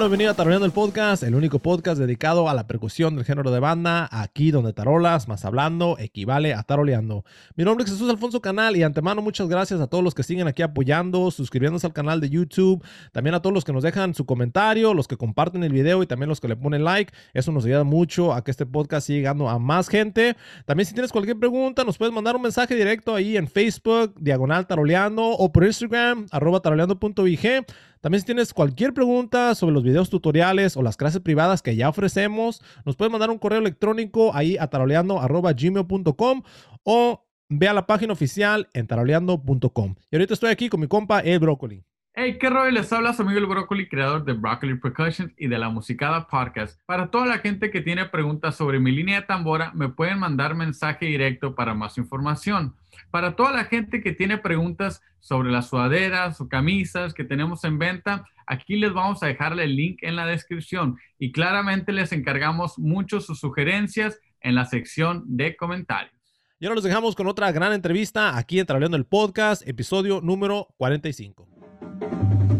Bienvenido a Taroleando el Podcast, el único podcast dedicado a la percusión del género de banda, aquí donde tarolas más hablando equivale a taroleando. Mi nombre es Jesús Alfonso Canal y antemano muchas gracias a todos los que siguen aquí apoyando, suscribiéndose al canal de YouTube, también a todos los que nos dejan su comentario, los que comparten el video y también los que le ponen like. Eso nos ayuda mucho a que este podcast siga llegando a más gente. También si tienes cualquier pregunta, nos puedes mandar un mensaje directo ahí en Facebook, diagonal taroleando o por Instagram, arroba taroleando.vg. También si tienes cualquier pregunta sobre los videos tutoriales o las clases privadas que ya ofrecemos, nos puedes mandar un correo electrónico ahí a taroleando.gmail.com o ve a la página oficial en taroleando.com. Y ahorita estoy aquí con mi compa El Brócoli. Hey, qué rollo, les habla su amigo el Brócoli, creador de Broccoli Percussions y de la Musicada Podcast. Para toda la gente que tiene preguntas sobre mi línea de tambora, me pueden mandar mensaje directo para más información. Para toda la gente que tiene preguntas sobre las sudaderas o camisas que tenemos en venta, aquí les vamos a dejarle el link en la descripción y claramente les encargamos mucho sus sugerencias en la sección de comentarios. Y ahora los dejamos con otra gran entrevista aquí en Trabajando el Podcast, episodio número 45.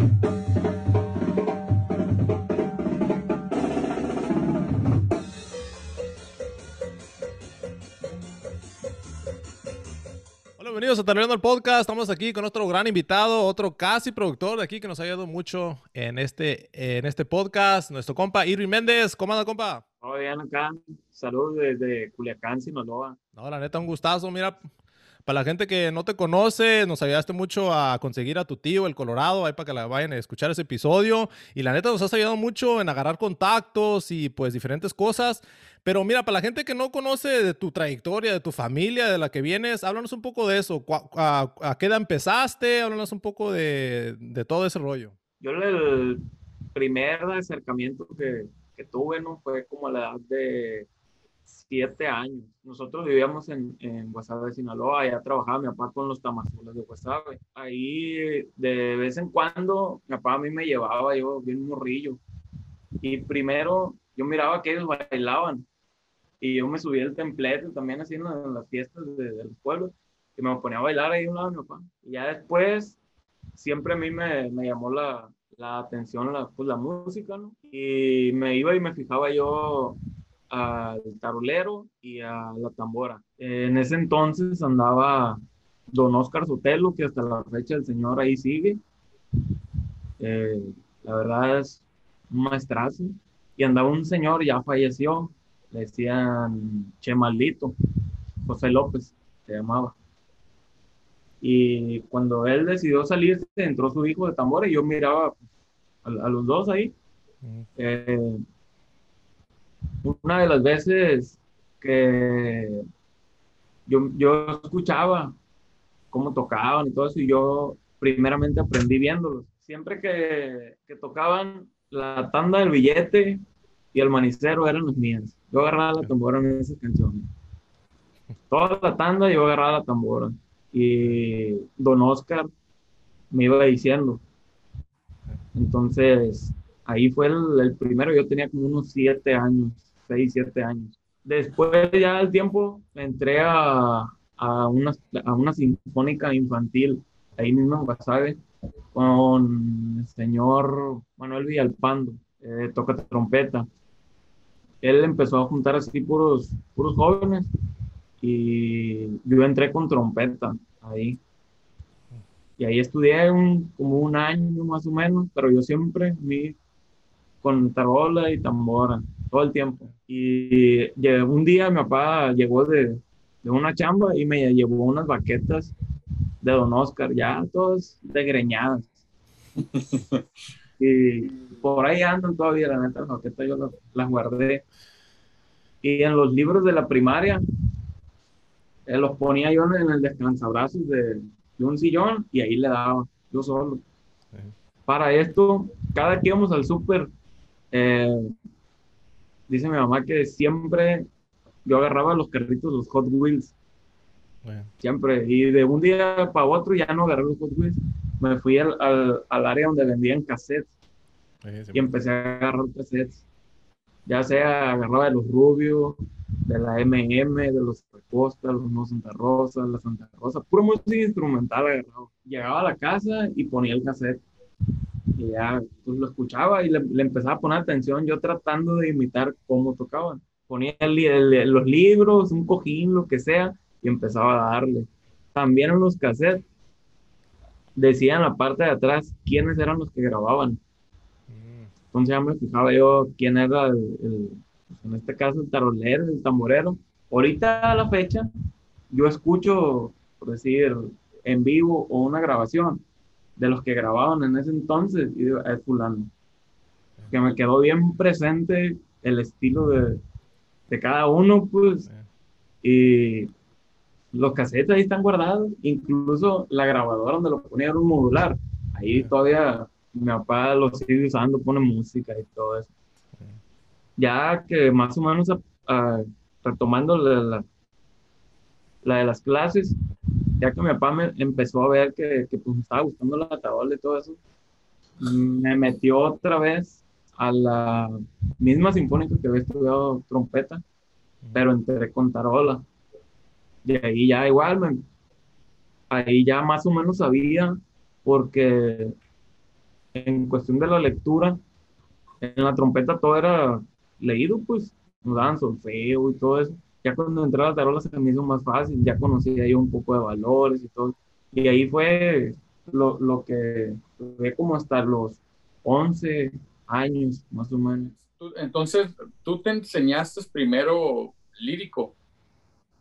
Hola, bienvenidos a Taroleando el Podcast. Estamos aquí con otro gran invitado, otro casi productor de aquí que nos ha ayudado mucho en este, en este podcast, nuestro compa Irving Méndez. ¿Cómo anda, compa? Todo bien acá. Saludos desde Culiacán, Sinaloa. No, la neta, un gustazo. Mira, para la gente que no te conoce, nos ayudaste mucho a conseguir a tu tío, el Colorado, ahí para que la vayan a escuchar ese episodio. Y la neta nos has ayudado mucho en agarrar contactos y pues diferentes cosas. Pero mira, para la gente que no conoce de tu trayectoria, de tu familia, de la que vienes, háblanos un poco de eso. ¿A, a qué edad empezaste? Háblanos un poco de, de, todo ese rollo. Yo el primer acercamiento que, que tuve no fue como a la edad de siete años. Nosotros vivíamos en, en Guasave, Sinaloa, allá trabajaba mi papá con los tamazules de Guasave. Ahí de vez en cuando mi papá a mí me llevaba, yo bien morrillo. Y primero yo miraba que ellos bailaban y yo me subía al templete también así en, las fiestas de, de, los y me ponía a bailar ahí un lado de mi papá. Y ya después siempre a mí me, me llamó la, la atención la, pues, la música, ¿no? Y me iba y me fijaba yo al tarolero y a la tambora. En ese entonces andaba don Oscar Sotelo, que hasta la fecha el señor ahí sigue. Eh, la verdad es un maestrazo. Y andaba un señor, ya falleció, le decían Che Maldito, José López se llamaba. Y cuando él decidió salirse, entró su hijo de tambora y yo miraba a, a los dos ahí. Eh, una de las veces que yo, yo escuchaba cómo tocaban y todo eso, y yo primeramente aprendí viéndolos. Siempre que, que tocaban la tanda del billete y el manicero eran los míos. Yo agarraba la tambora en esas canciones. Toda la tanda yo agarraba la tambora. Y don Oscar me iba diciendo. Entonces, ahí fue el, el primero. Yo tenía como unos siete años 6, 7 años. Después ya del tiempo entré a, a, una, a una sinfónica infantil, ahí mismo en Guasave, con el señor Manuel Villalpando, eh, toca trompeta. Él empezó a juntar así puros, puros jóvenes y yo entré con trompeta ahí. Y ahí estudié un, como un año más o menos, pero yo siempre vi con tarola y tambora todo el tiempo. Y un día mi papá llegó de, de una chamba y me llevó unas baquetas de Don Oscar, ya todas degreñadas. y por ahí andan todavía, la neta, las baquetas yo las, guardé. Y en los libros de la primaria, eh, los ponía yo en el descansabrazos de, de un sillón y ahí le daba, yo solo. Para esto, cada que íbamos al súper, eh, dice mi mamá que siempre yo agarraba los carritos, los Hot Wheels. Siempre. Y de un día para otro ya no agarré los Hot Wheels. Me fui al, al, área donde vendían cassettes. y empecé a agarrar cassettes. Ya sea agarraba de los Rubios, de la MM, de los Costa, los No Santa Rosa, la Santa Rosa, puro música instrumental agarrado. Llegaba a la casa y ponía el cassette. Y ya pues, lo escuchaba y le, le, empezaba a poner atención, yo tratando de imitar cómo tocaban. Ponía los libros, un cojín, lo que sea, y empezaba a darle. También en los cassettes decían la parte de atrás quiénes eran los que grababan. Entonces ya me fijaba yo quién era el, pues, en este caso el tarolero, el tamborero. Ahorita a la fecha, yo escucho, por decir, en vivo o una grabación de los que grababan en ese entonces y digo, es fulano. Que me quedó bien presente el estilo de, de cada uno, pues. Y los cassettes ahí están guardados, incluso la grabadora donde lo ponía era un modular. Ahí todavía mi papá lo sigue usando, pone música y todo eso. Ya que más o menos retomando la, la, de las clases, ya que mi papá me empezó a ver que, que pues, me estaba gustando la tarola y todo eso, me metió otra vez a la misma sinfónica que había estudiado trompeta, pero entré con tarola. Y ahí ya igual, ahí ya más o menos sabía, porque en cuestión de la lectura, en la trompeta todo era leído, pues nos daban solfeo y todo eso. Ya cuando entré a la tarola se me hizo más fácil, ya conocía yo un poco de valores y todo. Y ahí fue lo, lo que fue como hasta los 11 años, más o menos. Entonces, tú te enseñaste primero lírico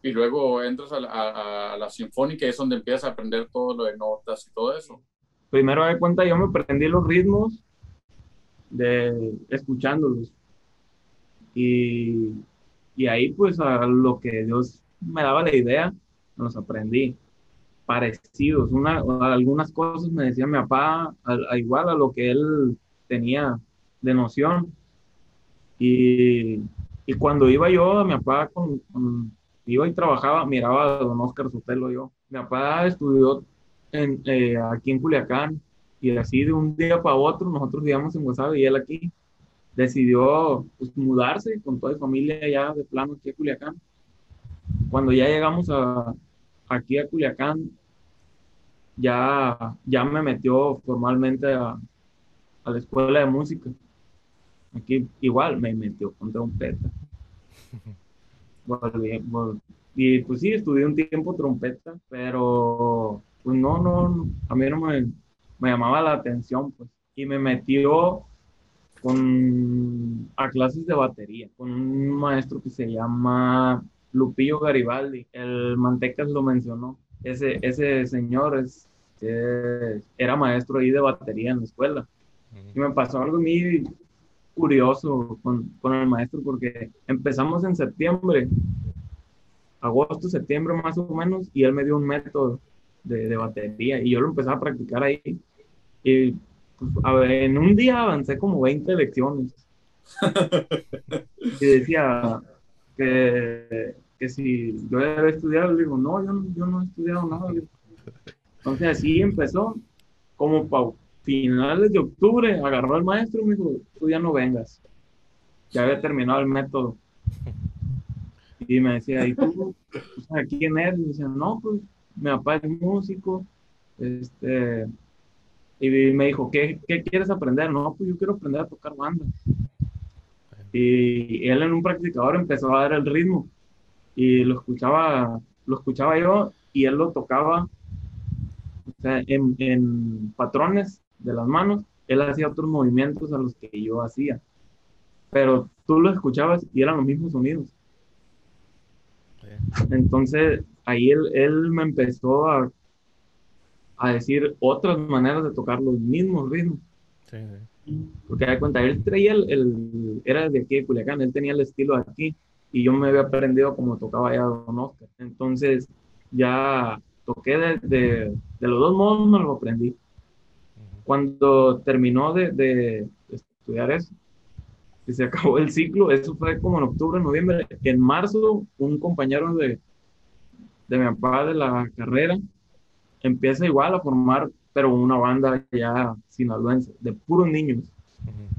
y luego entras a la, a, la sinfónica y es donde empiezas a aprender todo lo de notas y todo eso. Primero de cuenta yo me aprendí los ritmos de escuchándolos y, y ahí pues a lo que Dios me daba la idea, los aprendí parecidos. Una, algunas cosas me decía mi papá, a, igual a lo que él tenía de noción. Y, y cuando iba yo, mi papá con, iba y trabajaba, miraba a don Oscar Sotelo yo. Mi papá estudió en, eh, aquí en Culiacán y así de un día para otro, nosotros vivíamos en Guasave y él aquí, decidió pues, mudarse con toda la familia ya de plano aquí a Culiacán. Cuando ya llegamos a, aquí a Culiacán, ya, ya me metió formalmente a, a la escuela de música. Aquí igual me metió con trompeta. y pues sí, estudié un tiempo trompeta, pero pues no, no, a mí no me, me llamaba la atención, pues. Y me metió con, a clases de batería, con un maestro que se llama Lupillo Garibaldi. El Mantecas lo mencionó. Ese, ese señor es, era maestro ahí de batería en la escuela. Y me pasó algo muy curioso con, con el maestro porque empezamos en septiembre, agosto, septiembre más o menos, y él me dio un método de, de batería y yo lo empecé a practicar ahí. Y pues, a ver, en un día avancé como 20 lecciones. y decía que, que si yo debe estudiar, le digo, no, yo, yo no he estudiado nada. Entonces así empezó, como para finales de octubre, agarró al maestro y me dijo, tú ya no vengas. Ya había terminado el método. Y me decía, ¿y tú? ¿Quién eres? Y me decía, no, pues mi papá es músico. Este, y me dijo, ¿qué, ¿qué, quieres aprender? No, pues yo quiero aprender a tocar banda. Y él en un practicador empezó a dar el ritmo y lo escuchaba, lo escuchaba yo y él lo tocaba o sea, en, en, patrones de las manos. Él hacía otros movimientos a los que yo hacía. Pero tú lo escuchabas y eran los mismos sonidos. Entonces ahí él, él me empezó a a decir otras maneras de tocar los mismos ritmos. Sí, Porque da cuenta, él traía el, era de aquí de Culiacán, él tenía el estilo aquí y yo me había aprendido como tocaba ya Don Oscar. Entonces ya toqué de, de, los dos modos, me lo aprendí. Cuando terminó de, de, estudiar eso, y se acabó el ciclo, eso fue como en octubre, noviembre, en marzo un compañero de, de mi papá de la carrera empieza igual a formar, pero una banda ya sinaloense, de puros niños.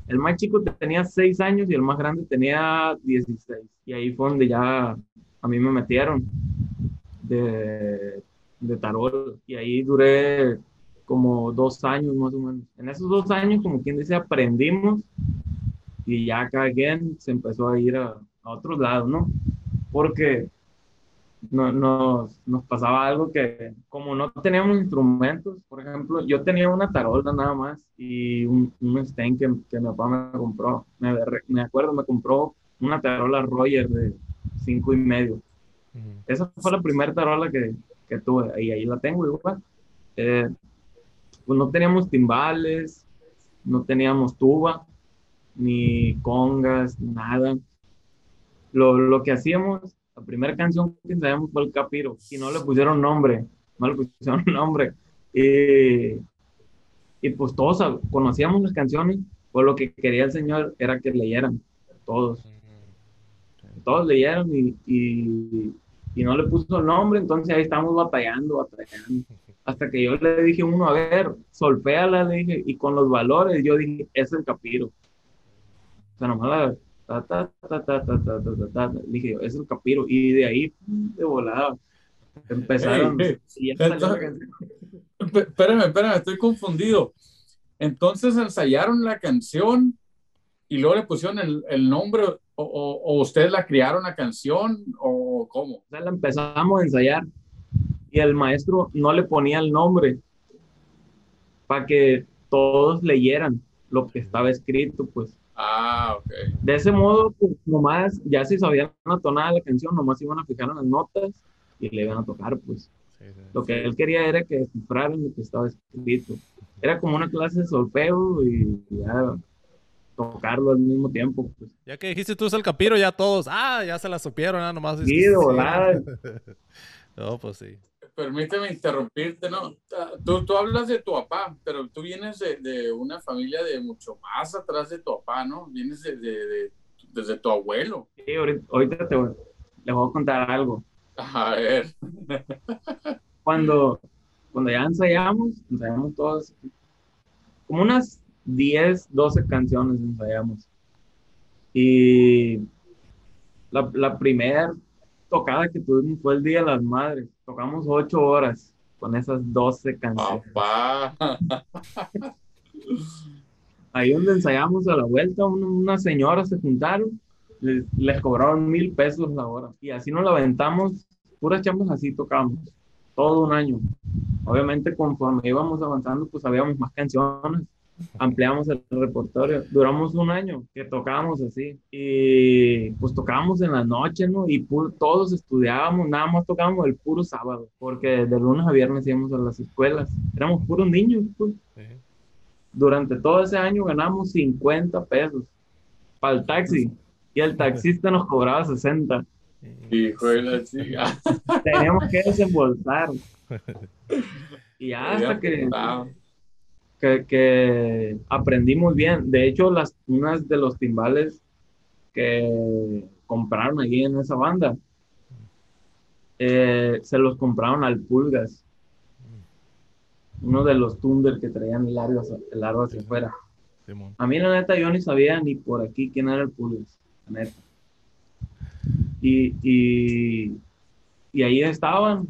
El más chico tenía 6 años y el más grande tenía 16. Y ahí fue donde ya a mí me metieron de, de tarot. Y ahí duré como dos años más o menos. En esos dos años, como quien dice, aprendimos y ya cada quien se empezó a ir a, a otros lados, ¿no? Porque no, nos, nos pasaba algo que como no teníamos instrumentos, por ejemplo, yo tenía una tarola nada más y un, un stain que, que mi papá me compró. Me, me acuerdo, me compró una tarola Roger de cinco y medio. Esa fue la primera tarola que, que tuve y ahí la tengo igual. Eh, pues no teníamos timbales, no teníamos tuba, ni congas, nada. Lo, lo que hacíamos la primera canción que ensayamos fue El Capiro y no le pusieron nombre, no le pusieron nombre. Y, y pues todos conocíamos las canciones, pues lo que quería el Señor era que leyeran, todos. Todos leyeron y, y, y no le puso nombre, entonces ahí estamos batallando, batallando. Hasta que yo le dije uno, a ver, solféala, le dije, y con los valores, yo dije, es el capiro. O sea, nomás la, Dije, es el capiro. Y de ahí, de volada, empezaron. espérame, espérame, estoy confundido. Entonces ensayaron la canción y luego le pusieron el, el nombre, o, o, ustedes la criaron la canción, o cómo? O sea, la empezamos a ensayar y el maestro no le ponía el nombre para que todos leyeran lo que estaba escrito, pues. Ah, ok. De ese modo, pues, nomás, ya si sabían una tonada de la canción, nomás iban a fijar en las notas y le iban a tocar, pues. lo que él quería era que descifraran lo que estaba escrito. Era como una clase de solfeo y ya tocarlo al mismo tiempo. Pues. Ya que dijiste tú es el capiro, ya todos, ah, ya se la supieron, ¿no? nomás. Sí, de volada. no, pues sí permíteme interrumpirte, ¿no? Tú, tú hablas de tu papá, pero tú vienes de, de, una familia de mucho más atrás de tu papá, ¿no? Vienes de, de, desde tu abuelo. Sí, ahorita, te voy, les voy a contar algo. A ver. Cuando, cuando ya ensayamos, ensayamos todos, como unas 10, 12 canciones ensayamos. Y la, la primera tocada que tuvimos fue el Día de las Madres. Tocamos ocho horas con esas doce canciones. Ahí donde ensayamos a la vuelta, unas señoras se juntaron, les, cobraron mil pesos la hora. Y así nos la aventamos, puras chambas así tocamos, todo un año. Obviamente conforme íbamos avanzando, pues habíamos más canciones ampliamos el repertorio. Duramos un año que tocábamos así. Y pues tocábamos en la noche, ¿no? Y todos estudiábamos, nada más tocábamos el puro sábado, porque de lunes a viernes íbamos a las escuelas. Éramos puros niños, pues. Durante todo ese año ganamos 50 pesos para el taxi. Y el taxista nos cobraba 60. Hijo de la chica. Teníamos que desembolsar. Y hasta que que, aprendimos bien. De hecho, las, unas de los timbales que compraron allí en esa banda, eh, se los compraron al Pulgas. Uno de los Thunder que traían el largo, el largo hacia afuera. A mí, la neta, yo ni sabía ni por aquí quién era el Pulgas. La neta. Y, y, y ahí estaban,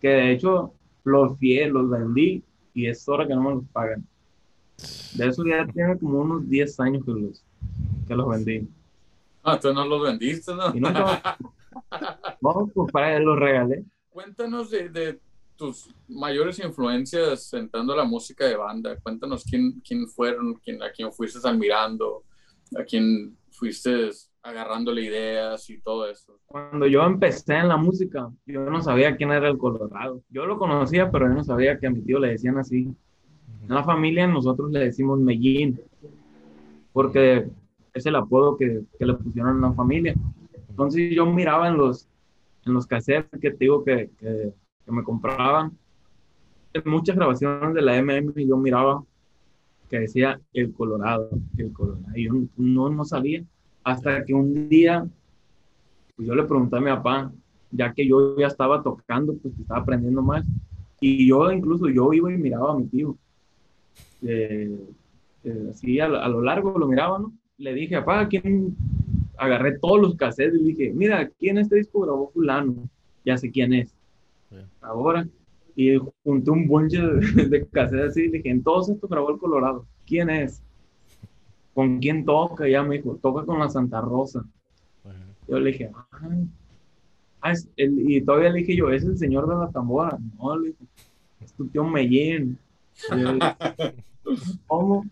que de hecho los fieles los vendí y es hora que no me los pagan. De eso ya tiene como unos 10 años que los, que los vendí. Ah, tú no los vendiste, ¿no? Y no, no pues para los regalé. Cuéntanos de, de, tus mayores influencias entrando a la música de banda. Cuéntanos quién, quién fueron, quién, a quién fuiste admirando, a quién fuiste agarrándole ideas y todo eso. Cuando yo empecé en la música, yo no sabía quién era el Colorado. Yo lo conocía, pero yo no sabía que a mi tío le decían así. En la familia nosotros le decimos Mellín, porque es el apodo que, que le pusieron en la familia. Entonces yo miraba en los, en los cassettes que te digo que, que, me compraban, en muchas grabaciones de la MM yo miraba que decía el Colorado, el Colorado. Y yo no, no sabía hasta que un día, pues yo le pregunté a mi papá, ya que yo ya estaba tocando, pues estaba aprendiendo más. Y yo incluso yo iba y miraba a mi tío. Eh, eh, así a, lo largo lo miraba, ¿no? Le dije, papá, ¿quién? Agarré todos los cassettes y dije, mira, ¿quién este disco grabó fulano? Ya sé quién es. Ahora. y junté un bonche de, de casetas así y dije, en todos estos grabó el Colorado. ¿Quién es? ¿Con quién toca? Ya me dijo, toca con la Santa Rosa. Yo le dije, ah, es el, y todavía le dije yo, es el señor de la tambora. No, le dije, es tu tío Mellén. ¿Cómo?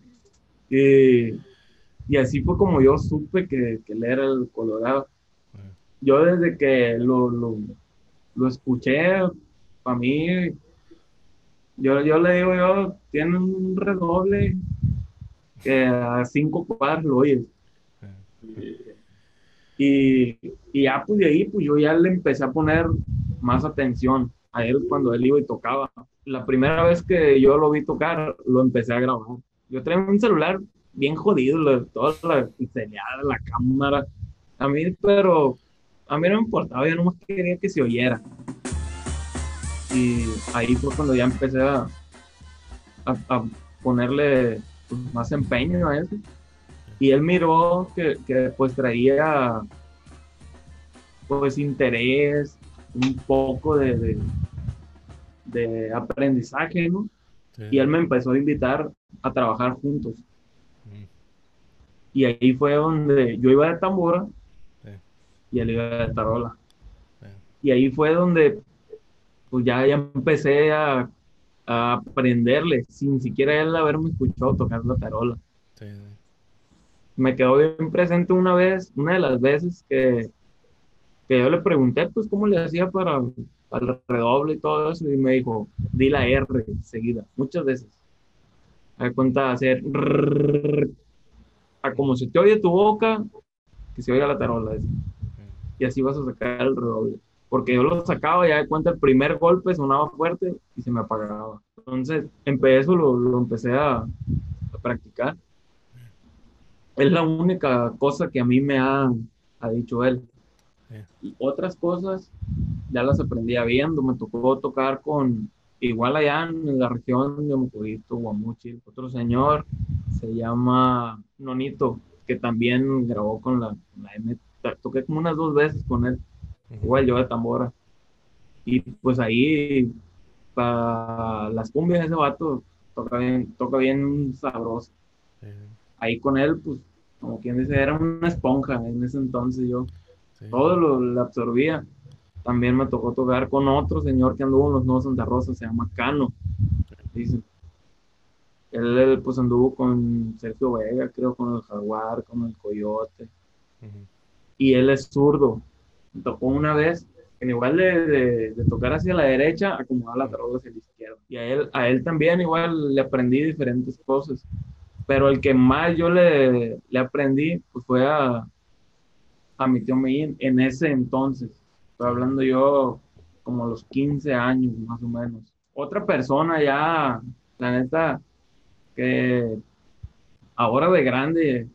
Y, y, así fue como yo supe que, que él era el Colorado. Yo desde que lo, lo, lo escuché, para mí, yo, yo le digo, yo, tiene un redoble que a cinco cuadras lo oyes. Y, y, ya pues de ahí, pues yo ya le empecé a poner más atención a él cuando él iba y tocaba. La primera vez que yo lo vi tocar, lo empecé a grabar. Yo traía un celular bien jodido, toda la pixelada, la cámara. A mí, pero a mí no me importaba, yo nomás quería que se oyera. Y ahí fue cuando ya empecé a, a, ponerle pues, más empeño a eso. Y él miró que, que pues traía pues interés, un poco de, de, aprendizaje, ¿no? Y él me empezó a invitar a trabajar juntos. Mm. Y ahí fue donde yo iba de tambora y él iba de tarola. Y ahí fue donde pues ya, ya empecé a, a, aprenderle, sin siquiera él haberme escuchado tocar la tarola. Me quedó bien presente una vez, una de las veces que, que yo le pregunté, pues, cómo le hacía para el redoble y todo eso, y me dijo, di la R seguida, muchas veces. A cuenta hacer a como se te oye tu boca, que se oiga la tarola. Y así vas a sacar el redoble porque yo lo sacaba ya de cuenta el primer golpe sonaba fuerte y se me apagaba. Entonces, empecé eso, lo, lo empecé a, a, practicar. Es la única cosa que a mí me ha, ha dicho él. Y otras cosas ya las aprendía viendo, me tocó tocar con, igual allá en la región de Mocodito, Guamuchi, otro señor, se llama Nonito, que también grabó con la, la M, toqué como unas dos veces con él igual yo de tambora. Y pues ahí, para las cumbias, ese vato toca bien, toca bien sabroso. Ahí con él, pues, como quien dice, era una esponja en ese entonces yo. Todo lo, absorbía. También me tocó tocar con otro señor que anduvo en los Nuevos Santa Rosa, se llama Cano. Dicen. Él, pues anduvo con Sergio Vega, creo, con el Jaguar, con el Coyote. Y él es zurdo tocó una vez, en igual de, de, tocar hacia la derecha, acomodar la tarola hacia la izquierda. Y a él, a él también igual le aprendí diferentes cosas. Pero el que más yo le, le aprendí pues fue a, a mi tío Meín en ese entonces. Estoy hablando yo como a los 15 años más o menos. Otra persona ya, la neta, que ahora de grande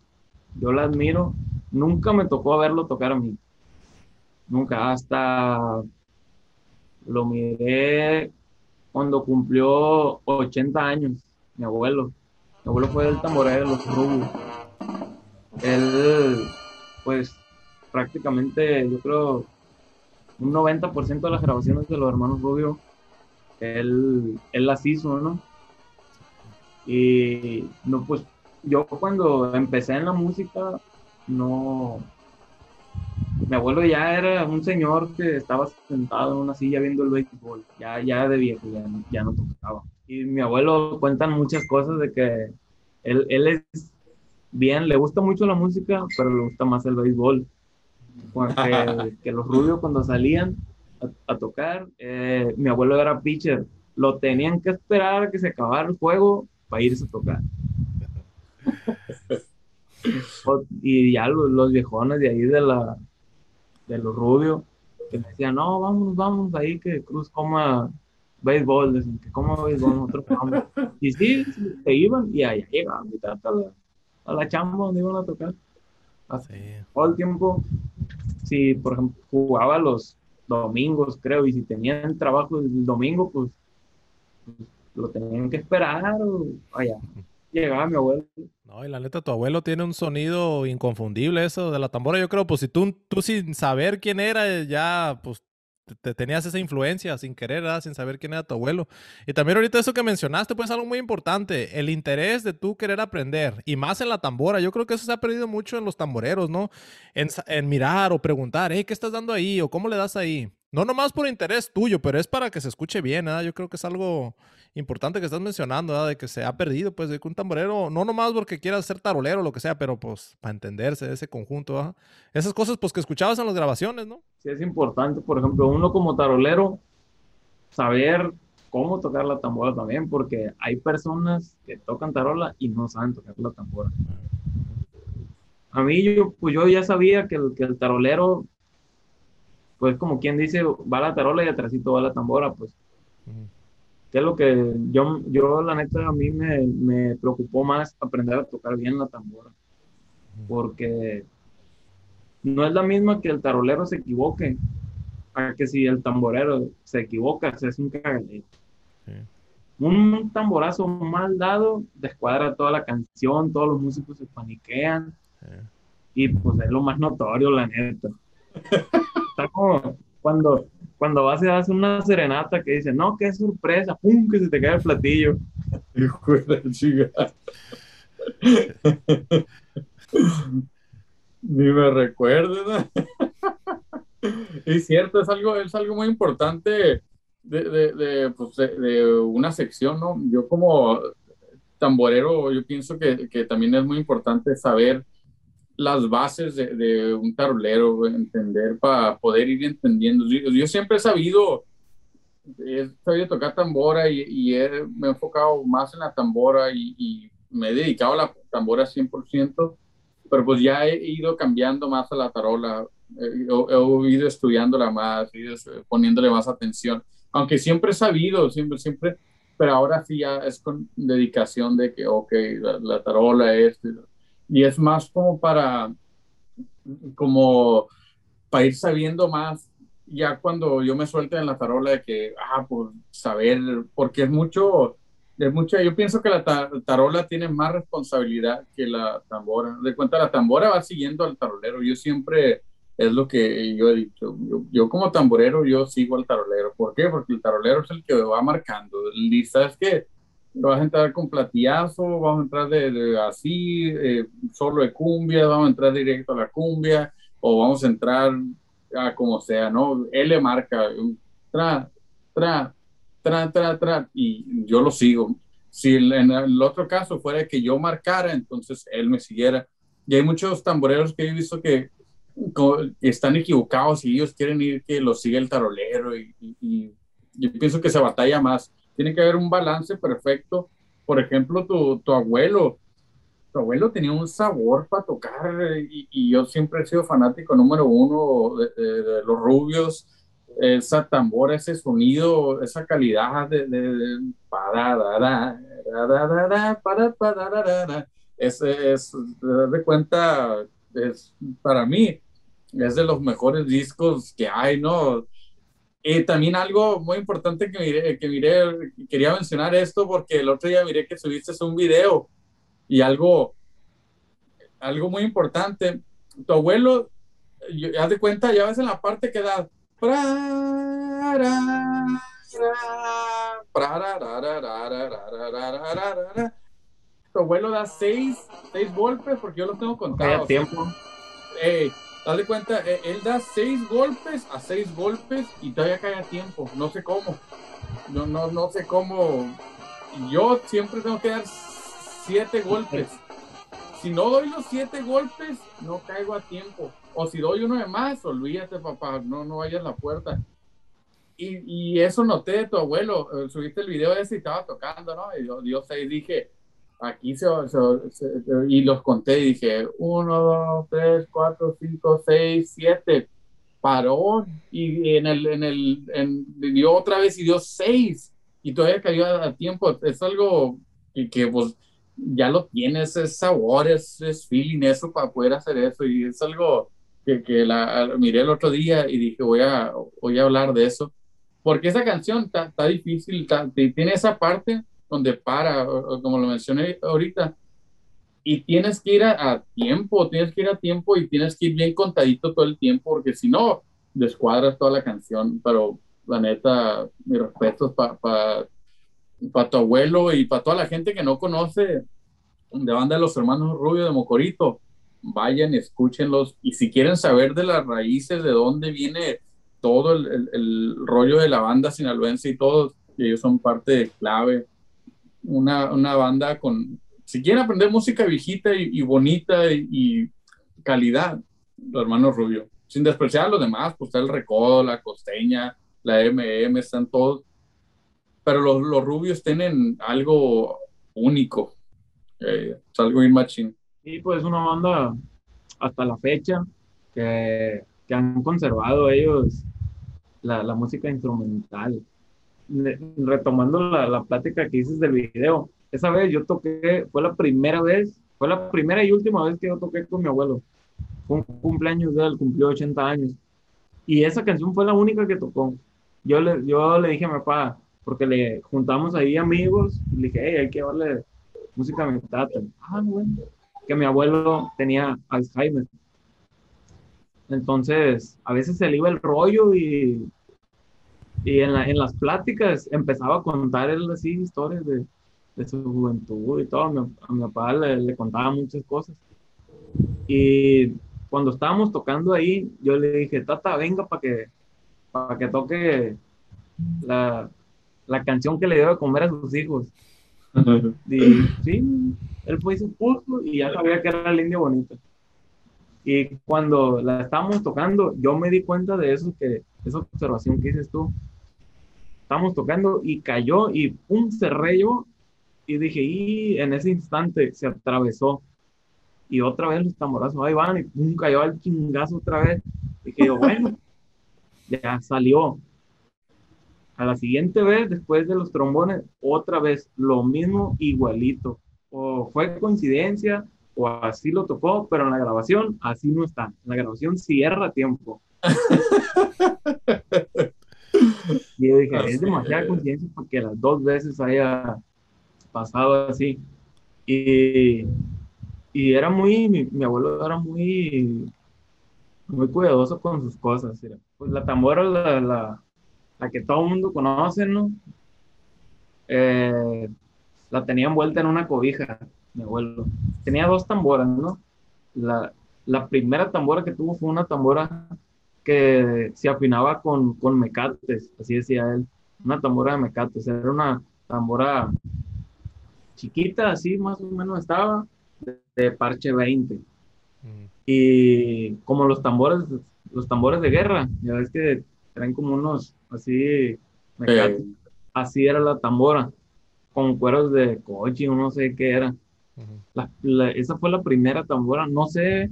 yo la admiro, nunca me tocó verlo tocar a mí. Nunca, hasta lo miré cuando cumplió 80 años, mi abuelo. Mi abuelo fue del tamborero, los rubios. Él, pues, prácticamente, yo creo, un 90% de las grabaciones de los hermanos Rubio, él, él las hizo, ¿no? Y, no, pues, yo cuando empecé en la música, no, mi abuelo ya era un señor que estaba sentado en una silla viendo el béisbol, ya, ya de viejo, ya, ya no tocaba. Y mi abuelo cuenta muchas cosas de que él, él, es bien, le gusta mucho la música, pero le gusta más el béisbol. Que los rubios cuando salían a, tocar, eh, mi abuelo era pitcher, lo tenían que esperar a que se acabara el juego para irse a tocar. y ya los, los viejones de ahí de la, de los rubios, que me decían, no, vamos, vamos ahí que Cruz coma béisbol, decían que coma béisbol, nosotros vamos. Y sí, se iban y allá llegaban a la, a la chamba donde iban a tocar. Así, Todo el tiempo, si por ejemplo jugaba los domingos, creo, y si tenían trabajo el domingo, pues, pues lo tenían que esperar o allá llegaba mi abuelo. No, y la neta, tu abuelo tiene un sonido inconfundible eso de la tambora. Yo creo, pues si tú, tú sin saber quién era, ya, pues te, tenías esa influencia sin querer, sin saber quién era tu abuelo. Y también ahorita eso que mencionaste, pues algo muy importante, el interés de tú querer aprender, y más en la tambora. Yo creo que eso se ha perdido mucho en los tamboreros, ¿no? En, en mirar o preguntar, hey, ¿qué estás dando ahí? o ¿cómo le das ahí? No nomás por interés tuyo, pero es para que se escuche bien, ¿ah? Yo creo que es algo importante que estás mencionando, ¿ah? De que se ha perdido, pues, de que un tamborero, no nomás porque quiera ser tarolero o lo que sea, pero pues para entenderse de ese conjunto, ¿ah? Esas cosas, pues, que escuchabas en las grabaciones, ¿no? Sí, es importante, por ejemplo, uno como tarolero, saber cómo tocar la tambora también, porque hay personas que tocan tarola y no saben tocar la tambora. A mí, yo, pues yo ya sabía que el, que el tarolero pues como quien dice, va la tarola y atrásito va la tambora, pues. Que es lo que yo, yo la neta, a mí me, me, preocupó más aprender a tocar bien la tambora. Porque no es la misma que el tarolero se equivoque, a que si el tamborero se equivoca, se hace un cagadero. Un tamborazo mal dado descuadra toda la canción, todos los músicos se paniquean. Y pues es lo más notorio, la neta. Está como cuando, cuando vas y das una serenata que dice, no, qué sorpresa, pum, que se te cae el platillo. Ni me recuerdo. es cierto, es algo, es algo muy importante de, de, de, pues de, una sección, ¿no? Yo como tamborero, yo pienso que, que también es muy importante saber las bases de, un tablero, entender para poder ir entendiendo. Yo, siempre he sabido, he sabido tocar tambora y, me he enfocado más en la tambora y, me he dedicado a la tambora 100%, pero pues ya he ido cambiando más a la tarola, he, he ido estudiándola más, he ido poniéndole más atención, aunque siempre he sabido, siempre, siempre, pero ahora sí ya es con dedicación de que, ok, la, la tarola es y es más como para, como para ir sabiendo más ya cuando yo me suelte en la tarola de que, ah, pues saber, porque es mucho, es mucho, yo pienso que la tarola tiene más responsabilidad que la tambora. De cuenta, la tambora va siguiendo al tarolero. Yo siempre, es lo que yo he dicho, yo, yo como tamborero, yo sigo al tarolero. ¿Por qué? Porque el tarolero es el que va marcando. Y sabes que vas a entrar con platillazo, vamos a entrar de, así, eh, solo de cumbia, vamos a entrar directo a la cumbia, o vamos a entrar a como sea, ¿no? Él le marca, tra, tra, tra, tra, tra, y yo lo sigo. Si en el otro caso fuera que yo marcara, entonces él me siguiera. Y hay muchos tamboreros que he visto que, están equivocados y ellos quieren ir que lo siga el tarolero y, yo pienso que se batalla más tiene que haber un balance perfecto. Por ejemplo, tu, tu abuelo, tu abuelo tenía un sabor para tocar y, y, yo siempre he sido fanático número uno de, los rubios, esa tambora, ese sonido, esa calidad de, de, es, es, de cuenta, es, para mí, es de los mejores discos que hay, ¿no? Eh, también algo muy importante que miré, que miré, quería mencionar esto porque el otro día miré que subiste un video y algo, algo muy importante. Tu abuelo, haz de cuenta, ya ves en la parte que da. Tu abuelo da seis, seis golpes porque yo lo tengo contado. tiempo. Dale cuenta, e, él da seis golpes a seis golpes y todavía cae a tiempo. No sé cómo. No, no, no sé cómo. Yo siempre tengo que dar siete golpes. Si no doy los siete golpes, no caigo a tiempo. O si doy uno de más, olvídate, papá, no, no vayas a la puerta. Y, y eso noté de tu abuelo. Eh, subiste el video ese y estaba tocando, ¿no? Y yo, ahí dije, aquí se, y los conté y dije, uno, dos, tres, cuatro, cinco, seis, siete, paró y en el, en el, dio otra vez y dio seis y todavía cayó a, tiempo, es algo que, que pues ya lo tienes, es sabor, es feeling, eso para poder hacer eso y es algo que, que la, miré el otro día y dije, voy a, voy a hablar de eso, porque esa canción está difícil, tiene esa parte donde para, como lo mencioné ahorita, y tienes que ir a, tiempo, tienes que ir a tiempo y tienes que ir bien contadito todo el tiempo, porque si no, descuadras toda la canción, pero la neta, mis respetos para pa, tu abuelo y para toda la gente que no conoce de banda de los hermanos Rubio de Mocorito. Vayan, escúchenlos y si quieren saber de las raíces, de dónde viene todo el, el, rollo de la banda sinaloense y todos, ellos son parte clave. Una, una banda con, si quieren aprender música viejita y, bonita y, calidad, los hermanos Rubio. Sin despreciar a los demás, pues está el Recodo, la Costeña, la MM, están todos. Pero los, los rubios tienen algo único, eh, algo pues es una banda hasta la fecha que, que han conservado ellos la, la música instrumental. Retomando la, la plática que dices del video, esa vez yo toqué, fue la primera vez, fue la primera y última vez que yo toqué con mi abuelo. Fue un cumpleaños de él, cumplió 80 años. Y esa canción fue la única que tocó. Yo le, yo le dije a mi papá, porque le juntamos ahí amigos, y le dije, hey, hay que darle música a mi tata. Ah, bueno. Que mi abuelo tenía Alzheimer. Entonces, a veces se le iba el rollo y, y en, la, en las pláticas empezaba a contar él así historias de, de su juventud y todo. A mi, papá le, le, contaba muchas cosas. Y cuando estábamos tocando ahí, yo le dije, Tata, venga para que, para que toque la, la, canción que le dio de comer a sus hijos. y sí, él fue y se puso y ya sabía que era el indio bonito. Y cuando la estábamos tocando, yo me di cuenta de eso, que esa observación que dices tú, estábamos tocando y cayó y pum, se y dije, y en ese instante se atravesó. Y otra vez los tamborazos ahí van y pum, cayó al chingazo otra vez. Dije yo, bueno, ya salió. A la siguiente vez, después de los trombones, otra vez lo mismo, igualito. O fue coincidencia, o así lo tocó, pero en la grabación así no está. En la grabación cierra tiempo. y yo dije, es demasiada coincidencia porque las dos veces haya pasado así. Y, y era muy, mi, abuelo era muy, muy cuidadoso con sus cosas. Pues la tambora, la, la, la que todo el mundo conoce, ¿no? Eh, la tenía envuelta en una cobija, mi abuelo. Tenía dos tamboras, ¿no? La, la primera tambora que tuvo fue una tambora que se afinaba con, con mecates, así decía él, una tambora de mecates, era una tambora chiquita, así más o menos estaba, de, parche 20. Y como los tambores, los tambores de guerra, ya ves que traen como unos así, así era la tambora, con cueros de coche, no sé qué era. esa fue la primera tambora, no sé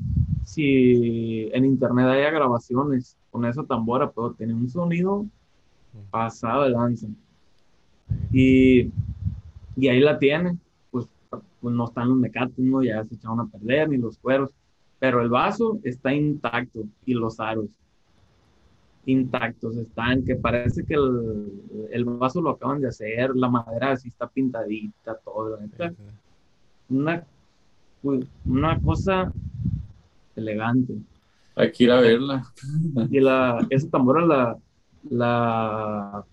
si en internet haya grabaciones con esa tambora, pero tenía un sonido pasado de lanza. Y y ahí la tiene, pues, pues no están los mecates, no, ya se echaron a perder, ni los cueros, pero el vaso está intacto y los aros intactos están, que parece que el, el vaso lo acaban de hacer, la madera así está pintadita, todo, Una, una cosa elegante. Hay que ir a verla. Y la, esa tambora la, la,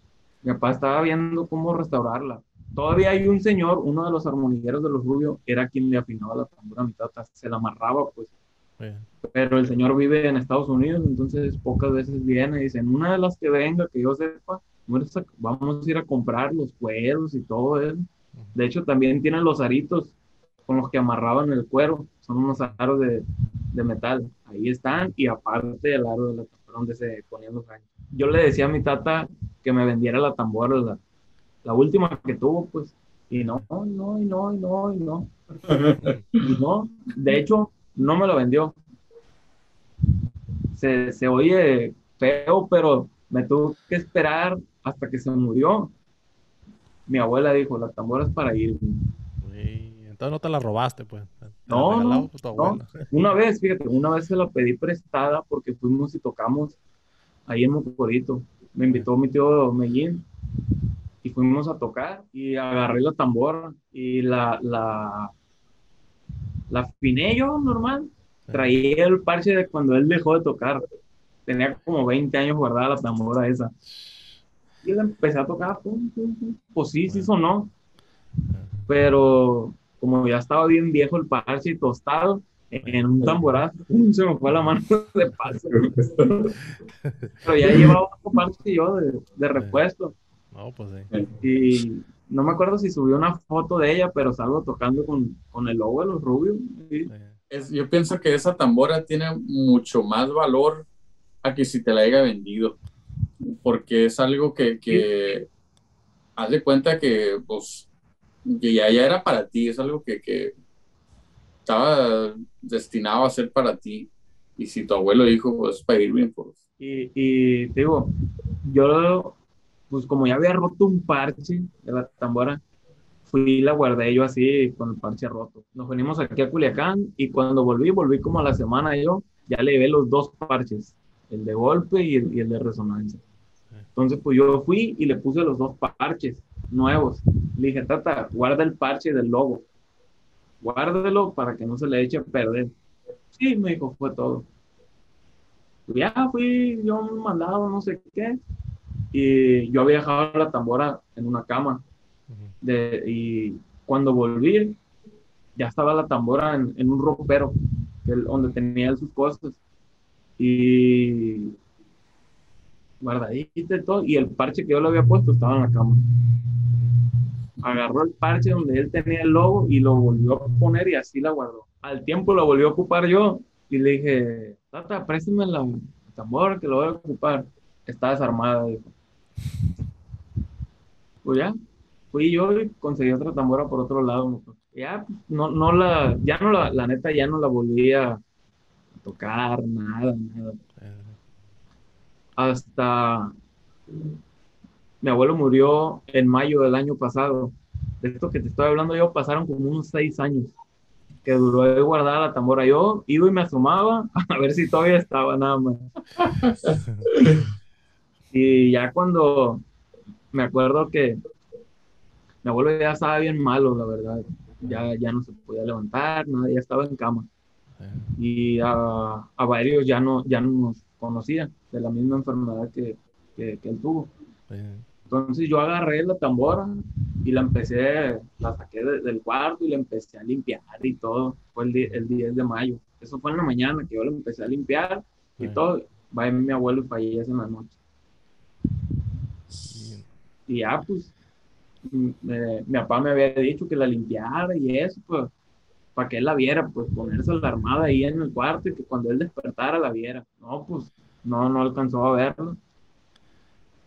mi papá estaba viendo cómo restaurarla todavía hay un señor, uno de los armonilleros de los rubios, era quien le afinaba la tambora a mi tata, se la amarraba, pues. Pero el señor vive en Estados Unidos, entonces pocas veces viene y dice, en una de las que venga, que yo sepa, vamos a ir a comprar los cueros y todo eso. De hecho, también tienen los aritos con los que amarraban el cuero, son unos aros de, de metal. Ahí están, y aparte el aro de la tambora donde se ponían los años. Yo le decía a mi tata que me vendiera la tambora, la, última que tuvo, pues, y no, no, y no, y no, y no. Y no, de hecho, no me lo vendió. Se, se oye feo, pero me tuvo que esperar hasta que se murió. Mi abuela dijo, la tambora es para ir. Entonces no te la robaste, pues. No, no, Una vez, fíjate, una vez se la pedí prestada porque fuimos y tocamos ahí en Mocorito. Me invitó mi tío Mellín y fuimos a tocar y agarré la tambora y la, la, la afiné yo normal. Traía el parche de cuando él dejó de tocar. tenía como 20 años guardada la tambora esa. Y la empecé a tocar, pum, pum, pum. pues sí, sí sonó. Pero como ya estaba bien viejo el parche y tostado, en un tamborazo, se me fue la mano de paso. Pero ya llevaba otro parche yo de, de repuesto. No, pues sí. Y no me acuerdo si subió una foto de ella, pero salgo tocando con, con el logo de los rubios. sí. Es- yo pienso que esa tambora tiene mucho más valor a que si te la haya vendido. Porque es algo que, que haz de cuenta que, pues, que ya, ya era para ti, es algo que, que estaba destinado a ser para ti. Y si tu abuelo dijo, pues, para ir bien, pues. Y, y te digo, yo, pues como ya había roto un parche de la tambora, fui y la guardé yo así con el parche roto. Nos venimos aquí a Culiacán y cuando volví, volví como a la semana yo, ya le llevé los dos parches, el de golpe y el, y el de resonancia. Entonces, pues yo fui y le puse los dos parches nuevos. Le dije, tata, guarda el parche del logo. Guárdelo para que no se le eche a perder. Sí, me dijo, fue todo. Ya fui yo mandado, no sé qué. Y yo había dejado la tambora en una cama. De, y cuando volví, ya estaba la tambora en, en un ropero, que el- donde tenía él sus cosas. Y guardadita y todo. Y el parche que yo le había puesto estaba en la cama. Agarró el parche donde él tenía el logo y lo volvió a poner y así la guardó. Al tiempo lo volvió a ocupar yo y le dije, Tata, préstame la tambora que lo voy a ocupar. Está desarmada, dijo. Pues ya, fui yo y conseguí otra tambora por otro lado. Ya, no, no la, ya no la, la neta, ya no la volví a tocar, nada, nada. Hasta mi abuelo murió en mayo del año pasado. De esto que te estoy hablando yo, pasaron como unos seis años que duró de guardar la tambora. Yo iba y me asomaba a ver si todavía estaba nada más. Y ya cuando me acuerdo que mi abuelo ya estaba bien malo, la verdad. Ya, ya no se podía levantar, nada, ya estaba en cama. Y a, a varios ya no, ya no nos conocían de la misma enfermedad que, que, que él tuvo. Entonces yo agarré la tambora y la empecé, la saqué de- del cuarto y la empecé a limpiar y todo. Fue el, el 10 de mayo. Eso fue en la mañana que yo la empecé a limpiar y Sí. todo. Va mi abuelo y fallece en la noche. Y ya, pues, mm, eh, mi papá me había dicho que la limpiara y eso, pues, para que él la viera, pues, ponerse la armada ahí en el cuarto y que cuando él despertara la viera. No, pues, no, no alcanzó a verlo.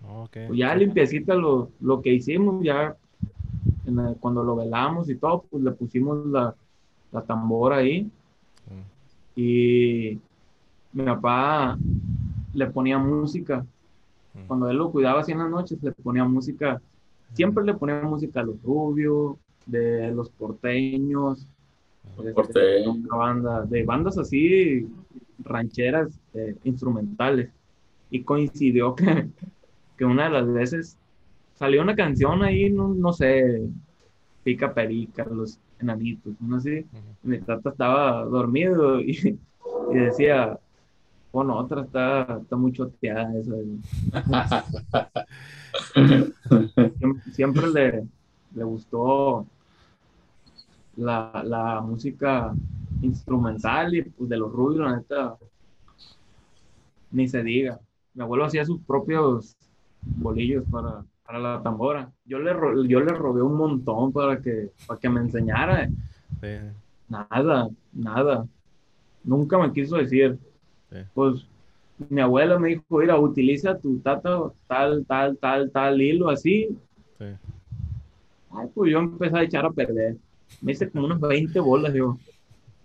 Ok. Pues ya limpiecita lo, lo que hicimos, ya en la- cuando lo velamos y todo, pues le pusimos la, la tambora ahí y mi papá le ponía música. Cuando él lo cuidaba así en las noches, le ponía música, siempre le ponía música a los rubios, de los porteños, Porteño. una banda, de bandas así rancheras eh, instrumentales. Y coincidió que, que una de las veces salió una canción ahí, no, no sé, Pica Perica, los enanitos, no sé. Mi tata estaba dormido y, y decía, bueno, otra está, está muy choteada. Siempre, siempre le, le gustó la, la música instrumental y pues de los rubios, la neta, ni se diga. Mi abuelo hacía sus propios bolillos para, para la tambora. Yo le, yo le robé un montón para que, para que me enseñara. Nada, nada. Nunca me quiso decir. Sí. Pues mi abuela me dijo, mira, utiliza tu tata tal, tal, tal, tal hilo así. Sí. Ay, pues yo empecé a echar a perder. Me hice como unas 20 bolas yo.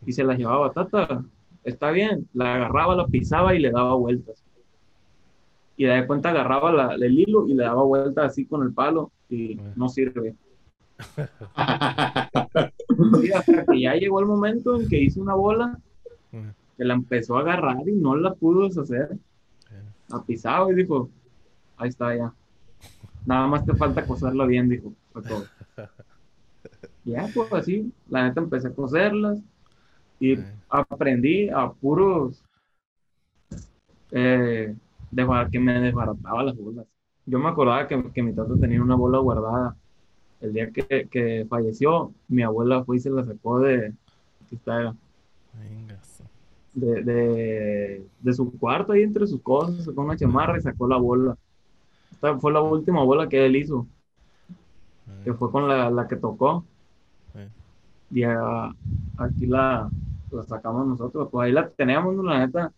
Y se las llevaba, tata, está bien. La agarraba, la pisaba y le daba vueltas. Y de cuenta agarraba la- el hilo y le daba vueltas así con el palo y no sirve. Y hasta que ya llegó el momento en que hice una bola que la empezó a agarrar y no la pudo deshacer. La pisaba y dijo, ahí está ya. Nada más te falta coserla bien, dijo. Fue todo. Ya, pues así, la neta empecé a coserlas y aprendí a puros eh, desbar- que me desbarataba las bolas. Yo me acordaba que, que mi tata tenía una bola guardada. El día que, que falleció, mi abuela fue y se la sacó de, Venga, de, de, de su cuarto ahí entre sus cosas, sacó una chamarra y sacó la bola. Esta fue la última bola que él hizo, que fue con la, la que tocó. Y aquí la, la sacamos nosotros. Pues ahí la tenemos, la neta.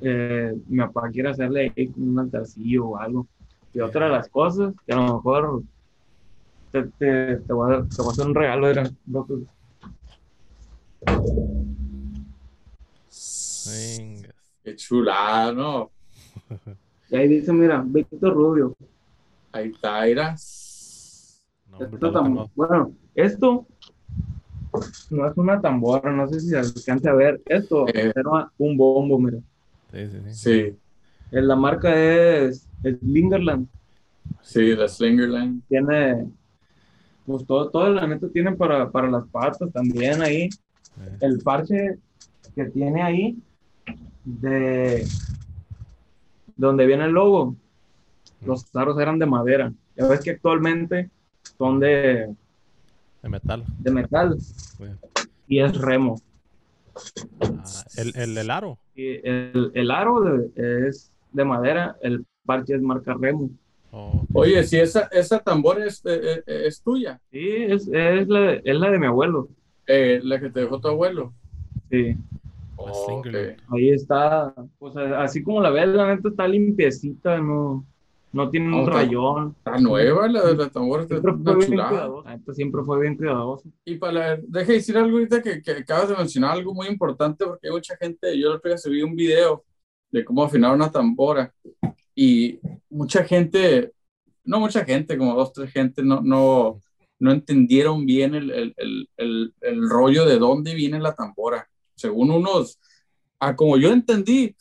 Eh, mi papá quiere hacerle un altarcillo o algo. Y otra de las cosas, que a lo mejor te, te, te voy, a, te voy a hacer un regalo, era, loco. Venga. Qué chulada, ¿no? Y ahí dice, mira, Víctor Rubio. Ahí está, mira. No, Esto tam- bueno, esto no es una tambora, no sé si se alcance a ver. Esto Eh. era un bombo, mira. Sí, sí, sí. Sí, Eh, La marca es, es Lingerland. sí, la Slingerland. Tiene, pues todo, todo la neta tiene para, para las patas también ahí. Eh, El parche que tiene ahí de donde viene el logo, los taros eran de madera. Ya ves que actualmente son de, De metal. de metal güey. y es remo. Ah, el, el, el aro. Y el, el aro de- es de madera, el parche es marca remo. Oh, Oye, si esa, esa tambora es, eh, eh, es tuya, Sí, es, es, la, de- es la de mi abuelo. eh, la que te dejó tu abuelo. Sí, ahí está, pues así como la ves, la neta está limpiecita, no, no tiene un rayón. Está nueva la de la tambora, está una chulada. neta siempre fue bien cuidadoso. Y para, deja de decir algo ahorita que, que acabas de mencionar algo muy importante porque hay mucha gente, yo día subí un video de cómo afinar una tambora y mucha gente, no mucha gente, como dos, tres gente, no, no, no entendieron bien el, el, el, el, el rollo de dónde viene la tambora. Según unos, a como yo entendí,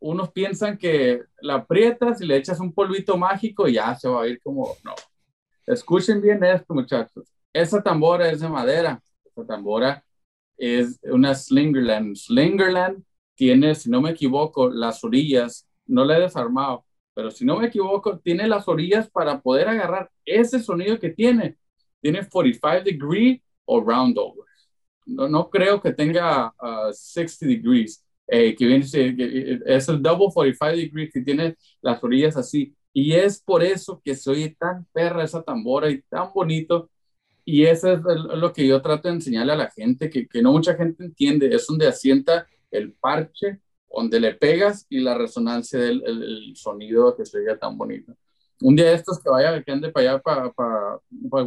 unos piensan que la aprietas y le echas un polvito mágico y ya se va a ir como, no. Escuchen bien esto, muchachos. Esa tambora es de madera. Esa tambora es una Slingerland. Slingerland tiene, si no me equivoco, las orillas. No la he desarmado, pero si no me equivoco, tiene las orillas para poder agarrar ese sonido que tiene. Tiene 45 degree o roundover. No, no creo que tenga uh, 60 degrees. Eh, que viene, que- que es el double 45 degrees que tiene las orillas así. Y es por eso que se oye tan perra esa tambora y tan bonito. Y eso es lo que yo trato de enseñarle a la gente, que, que no mucha gente entiende. Es donde asienta el parche, donde le pegas y la resonancia del el, el sonido que se oiga tan bonito. Un día de estos que vaya, que ande para allá, para, para, para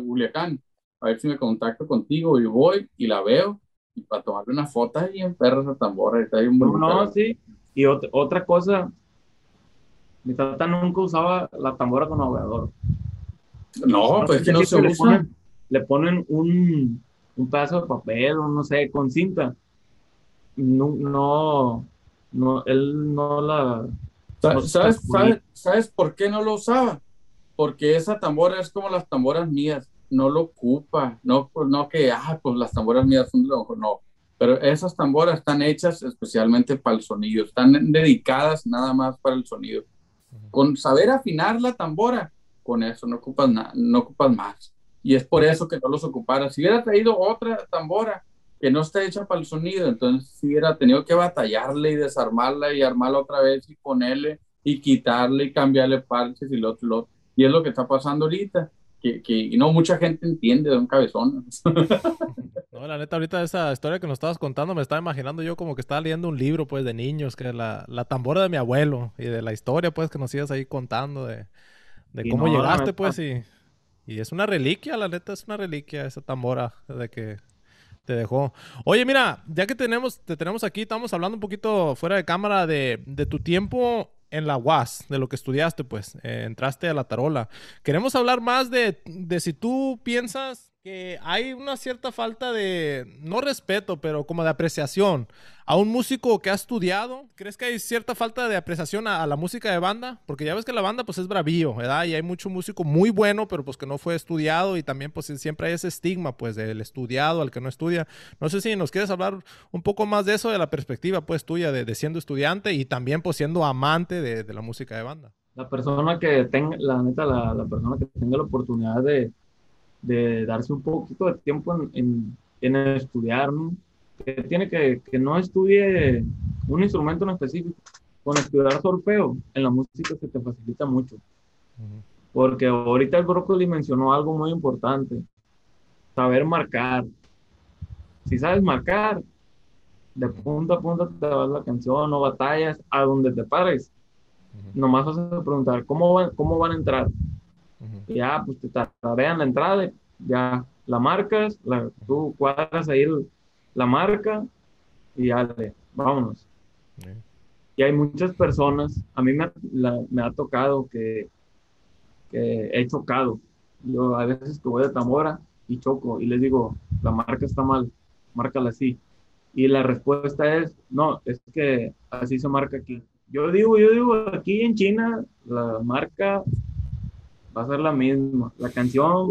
a ver si me contacto contigo y voy y la veo y para tomarle una foto ahí en perra esa tambora. Está bien No, no, sí. Y ot- otra cosa, mi tata nunca usaba la tambora con ahogador. No, pues es que no se le usa. ponen, le ponen un, un pedazo de papel o no sé, con cinta. No, no, no, él no la... Sa- No, ¿Sabes, sabes, ¿Sabes por qué no lo usaba? Porque esa tambora es como las tamboras mías, no lo ocupa, no, pues, no que, ah, pues las tamboras mías son de lo mejor, no. Pero esas tamboras están hechas especialmente para el sonido, están dedicadas nada más para el sonido. Con saber afinar la tambora, con eso no ocupas, no ocupas más. Y es por eso que no los ocupara. Si hubiera traído otra tambora que no está hecha para el sonido, entonces si hubiera tenido que batallarle y desarmarla y armarla otra vez y ponerle y quitarle y cambiarle parches y lo otro. Y es lo que está pasando ahorita, que, que no mucha gente entiende de un cabezón. No, la neta, ahorita esa historia que nos estabas contando, me estaba imaginando yo como que estaba leyendo un libro, pues, de niños, que la, la tambora de mi abuelo, y de la historia, pues, que nos ibas ahí contando de, de cómo no, llegaste, pues, y, y es una reliquia, la neta, es una reliquia esa tambora de que te dejó. Oye, mira, ya que tenemos, te tenemos aquí, estamos hablando un poquito fuera de cámara de, de tu tiempo en la UAS, de lo que estudiaste, pues, eh, entraste a la tarola. Queremos hablar más de, de si tú piensas que hay una cierta falta de, no respeto, pero como de apreciación a un músico que ha estudiado. ¿Crees que hay cierta falta de apreciación a, la música de banda? Porque ya ves que la banda pues es bravío, ¿verdad? Y hay mucho músico muy bueno, pero pues que no fue estudiado y también pues siempre hay ese estigma pues del estudiado al que no estudia. No sé si nos quieres hablar un poco más de eso, de la perspectiva pues tuya de, siendo estudiante y también pues siendo amante de, la música de banda. La persona que tenga, la neta, la, la persona que tenga la oportunidad de de darse un poquito de tiempo en, en, estudiar, ¿no? Que tiene que, que no estudie un instrumento en específico. Con estudiar solfeo en la música se te facilita mucho. Porque ahorita el brócoli mencionó algo muy importante. Saber marcar. Si sabes marcar, de punta a punta te vas la canción, no batallas, a donde te pares. Nomás vas a preguntar, ¿cómo, van, cómo van a entrar? Ya, pues te tararean la entrada, ya la marcas, la, tú cuadras ahí la marca y ya, vámonos. Y hay muchas personas, a mí me, me ha tocado que, que, he chocado. Yo a veces que voy de Tamora y choco y les digo, la marca está mal, márcala así. Y la respuesta es, no, es que así se marca aquí. Yo digo, yo digo, aquí en China la marca va a ser la misma. La canción,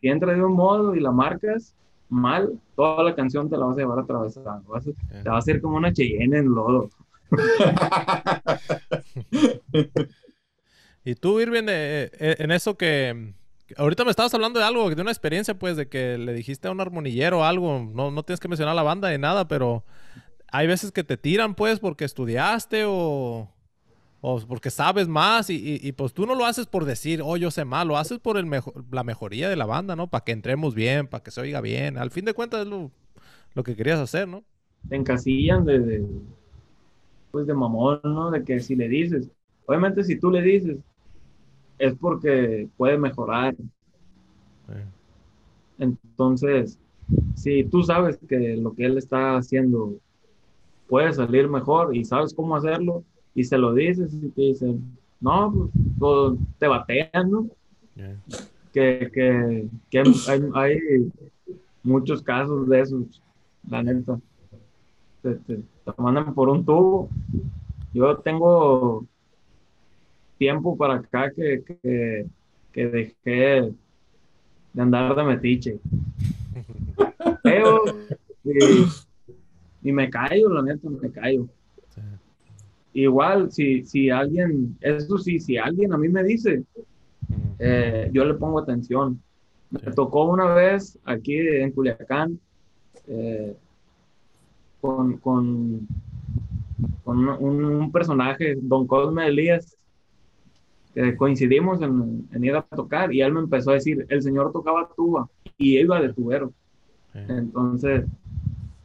si entra de un modo y la marcas mal, toda la canción te la vas a llevar atravesando. Vas te va a hacer como una Cheyenne en lodo. y tú, Irving, eh, eh, en eso que, ahorita me estabas hablando de algo, de una experiencia, pues, de que le dijiste a un armonillero algo, no, no tienes que mencionar la banda de nada, pero hay veces que te tiran, pues, porque estudiaste o, o porque sabes más y, pues tú no lo haces por decir, oh, yo sé más, lo haces por el la mejoría de la banda, ¿no? Para que entremos bien, para que se oiga bien. Al fin de cuentas es lo, que querías hacer, ¿no? Te encasillan de, pues de mamón, ¿no? De que si le dices, obviamente si tú le dices, es porque puede mejorar. Entonces, si tú sabes que lo que él está haciendo puede salir mejor y sabes cómo hacerlo, y se lo dices y te dicen, no, pues, pues te batean, ¿no? Que, que, que hay, muchos casos de esos, la neta. Te, te, mandan por un tubo. Yo tengo tiempo para acá que, que, que dejé de andar de metiche. Pero, y, y me callo, la neta, me callo. Igual, si, si alguien, eso sí, si alguien a mí me dice, eh, yo le pongo atención. Me tocó una vez aquí en Culiacán eh, con, con, con un, personaje, Don Cosme Elías, que coincidimos en, en, ir a tocar y él me empezó a decir, el señor tocaba tuba y iba de tubero. Entonces,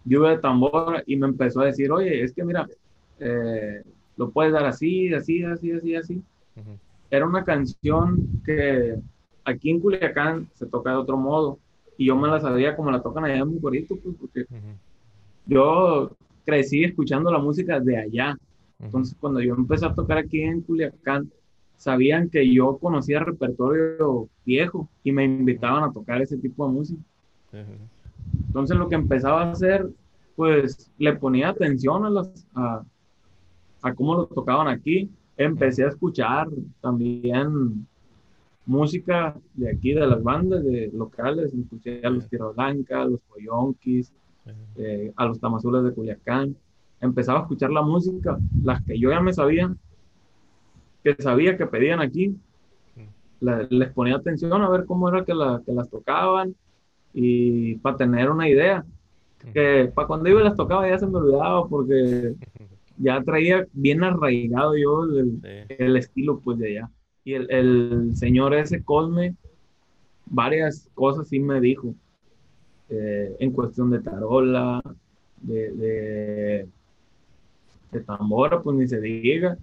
yo iba de tambor y me empezó a decir, oye, es que mira, eh, lo puedes dar así, así, así, así, así. Era una canción que aquí en Culiacán se toca de otro modo y yo me la sabía como la tocan allá en Mucorito, pues porque yo crecí escuchando la música de allá. Entonces, cuando yo empecé a tocar aquí en Culiacán, sabían que yo conocía repertorio viejo y me invitaban a tocar ese tipo de música. Entonces, lo que empezaba a hacer, pues le ponía atención a las, a, a cómo lo tocaban aquí, empecé a escuchar también música de aquí, de las bandas de locales, escuché a los Tierra Blanca, a los Coyonquis, eh, a los Tamazules de Culiacán. Empezaba a escuchar la música, las que yo ya me sabía, que sabía que pedían aquí. les ponía atención a ver cómo era que, que las tocaban y para tener una idea. Que para cuando iba y las tocaba ya se me olvidaba porque ya traía bien arraigado yo el, estilo pues de allá. Y el, el, señor ese Cosme, varias cosas sí me dijo, eh, en cuestión de tarola, de, de, de, tambora, pues ni se diga.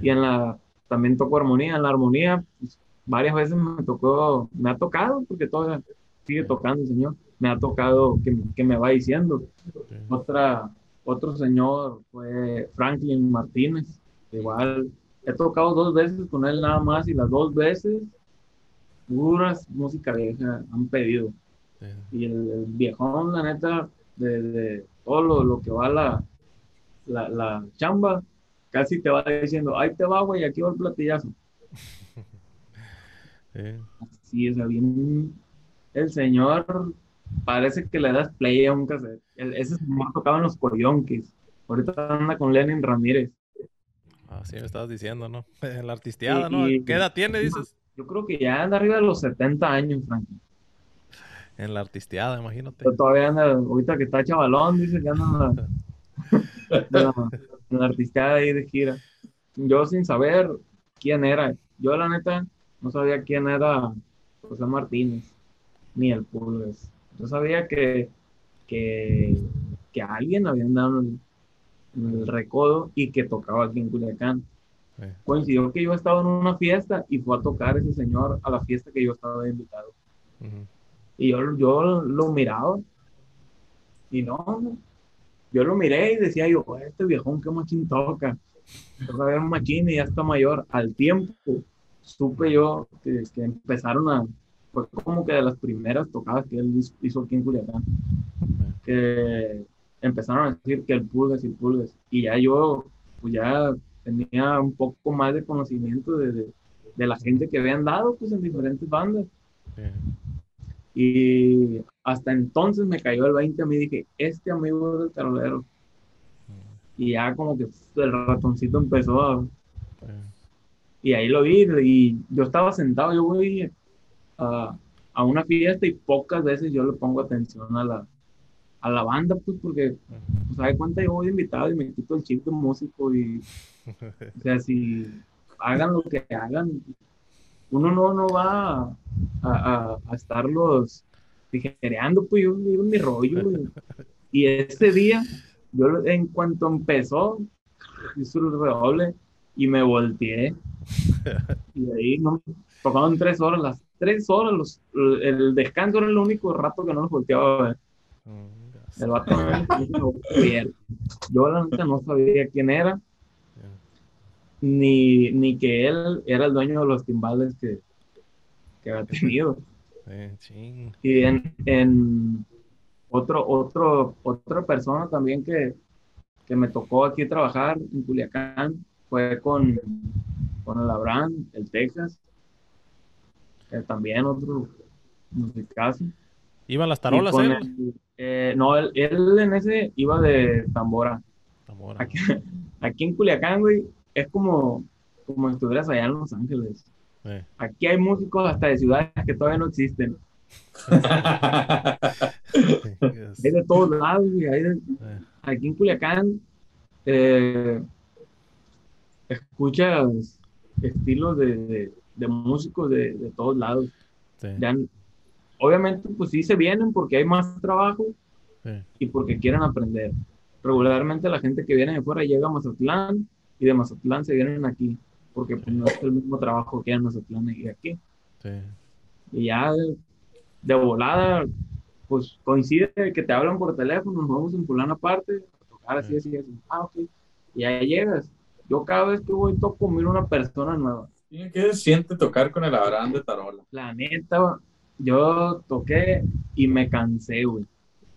Y en la, también tocó armonía, en la armonía, pues, varias veces me tocó, me ha tocado, porque todavía sigue tocando el señor, me ha tocado que, que me va diciendo. Otra, otro señor fue Franklin Martínez, igual he tocado dos veces con él nada más y las dos veces puras música vieja han pedido. Y el, el viejón, la neta, de, de todo lo, lo que va la, la, la chamba, casi te va diciendo, ahí te va, güey, aquí va el platillazo. Sí. Sí, o sea, bien. El señor parece que le das play a un cassette. El- ese señor tocaba en los Coyonquis. Ahorita anda con Lenin Ramírez. Así me estabas diciendo, ¿no? En la artisteada, ¿no? y- ¿Qué edad tiene, dices? Yo creo que ya anda arriba de los 70 años, Frankie. En la artisteada, imagínate. Pero todavía anda, ahorita que está chavalón, dice que anda en la, en la, en la artisteada ahí de gira. Yo sin saber quién era. Yo, la neta, no sabía quién era José Martínez, ni el Pulgas. Yo sabía que, que, que alguien había andado en el, en el recodo y que tocaba aquí en Culiacán. Sí. Coincidió que yo estaba en una fiesta y fue a tocar ese señor a la fiesta que yo estaba invitado. Ujú. Y yo, yo lo miraba. Y no, yo lo miré y decía yo, "Oh, este viejón qué machín toca. Toca ver machín y ya está mayor. Al tiempo, supe yo que, que empezaron a, fue como que de las primeras tocadas que él hizo- aquí en Culiacán, que empezaron a decir que el pulgas y el pulgas. Y ya yo, pues ya tenía un poco más de conocimiento de, de, de la gente que habían dado, pues en diferentes bandas. Sí. Y hasta entonces me cayó el 20 a mí, dije, este amigo es del tarolero. Y ya como que el ratoncito empezó a... Sí. Y ahí lo vi y yo estaba sentado, yo voy a, a una fiesta y pocas veces yo le pongo atención a la, a la banda, pues porque, pues, ¿sabe cuenta? Yo voy invitado y me quito el chip de músico y, o sea, si hagan lo que hagan, uno no, no va a, a, a estarlos tijereando, pues yo digo mi rollo. Y ese día, yo en cuanto empezó, hizo el redoble y me volteé. Y ahí no, tocaban tres horas, las tres horas, los, el descanso era el único rato que no los volteaba a ver. El vato. Yo la neta no sabía quién era, ni, ni que él era el dueño de los timbales que, que había tenido. Y en, en otro, otro, otra persona también que, que me tocó aquí trabajar en Culiacán fue con, con el Abraham, el Texas. Eh, también otro musicazo. ¿Iban las tarolas, él? el- eh, no, él, él en ese iba de tambora. Zamora. Aquí, aquí en Culiacán, güey, es como, como si estuvieras allá en Los Ángeles. Sí. Aquí hay músicos hasta de ciudades que todavía no existen. Hay de todos lados, güey. de- Eh, aquí en Culiacán eh, escuchas estilos de, de- de músicos de, de todos lados. sí, Ya, obviamente, pues sí se vienen porque hay más trabajo sí, y porque quieren aprender. Regularmente la gente que viene de fuera llega a Mazatlán y de Mazatlán se vienen aquí porque pues, no es el mismo trabajo que hay en Mazatlán y aquí. sí. Y ya de, de volada, pues coincide que te hablan por teléfono, nos vamos en fulana aparte, a tocar así, así, así. Ah, ok. Y ahí llegas. Yo cada vez que voy toco, miro una persona nueva. ¿Qué se siente tocar con el Abraham de Tarola? La neta, yo toqué y me cansé, güey.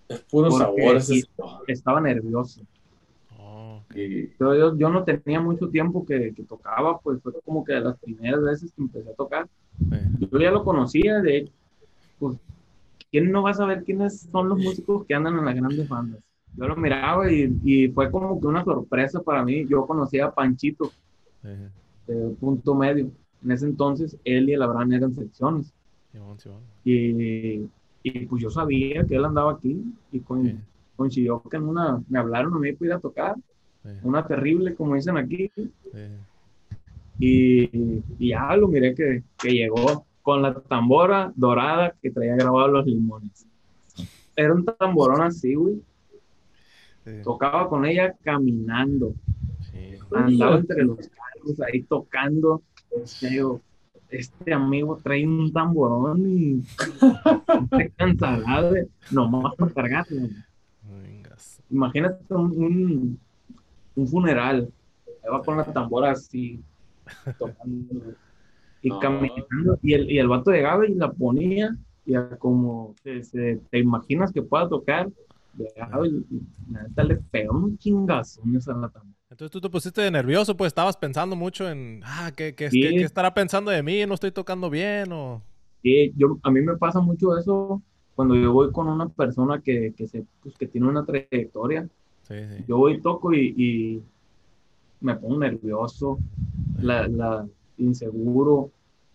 Es puro sabor ese. Estaba nervioso. Oh, Yo, yo, yo no tenía mucho tiempo que, que tocaba, pues fue como que de las primeras veces que empecé a tocar. Sí, Yo ya lo conocía, de hecho, pues, ¿quién no va a saber quiénes son los músicos que andan en las grandes bandas? Yo lo miraba y, y fue como que una sorpresa para mí. Yo conocía a Panchito, sí. De punto medio. En ese entonces, él y el Abraham eran secciones. Y, y pues yo sabía que él andaba aquí y con- coincidió que en una, me hablaron a mí para ir a tocar, una terrible, como dicen aquí, y, y ya lo miré que, que llegó con la tambora dorada que traía grabado los limones. Era un tamborón así, güey. Sí, Tocaba con ella caminando. sí. Andaba entre los carros ahí tocando. Yo, este amigo trae un tamborón y se cansará de nomás para cargarlo. Imagínate un, un, un funeral. Ahí va con la tambora así, tocando y No. caminando. Y el, y el vato llegaba y la ponía y a como te, se- te imaginas que pueda tocar, llegaba y, y neta le pegaba un chingazones a la tambora. Entonces tú te pusiste nervioso, pues estabas pensando mucho en, ah, ¿qué, qué, Sí. qué- qué estará pensando de mí? ¿No estoy tocando bien? O... Sí, yo, a mí me pasa mucho eso cuando yo voy con una persona que, que, se, pues, que tiene una trayectoria. Sí, sí. Yo voy y toco y, y me pongo nervioso, la, la inseguro,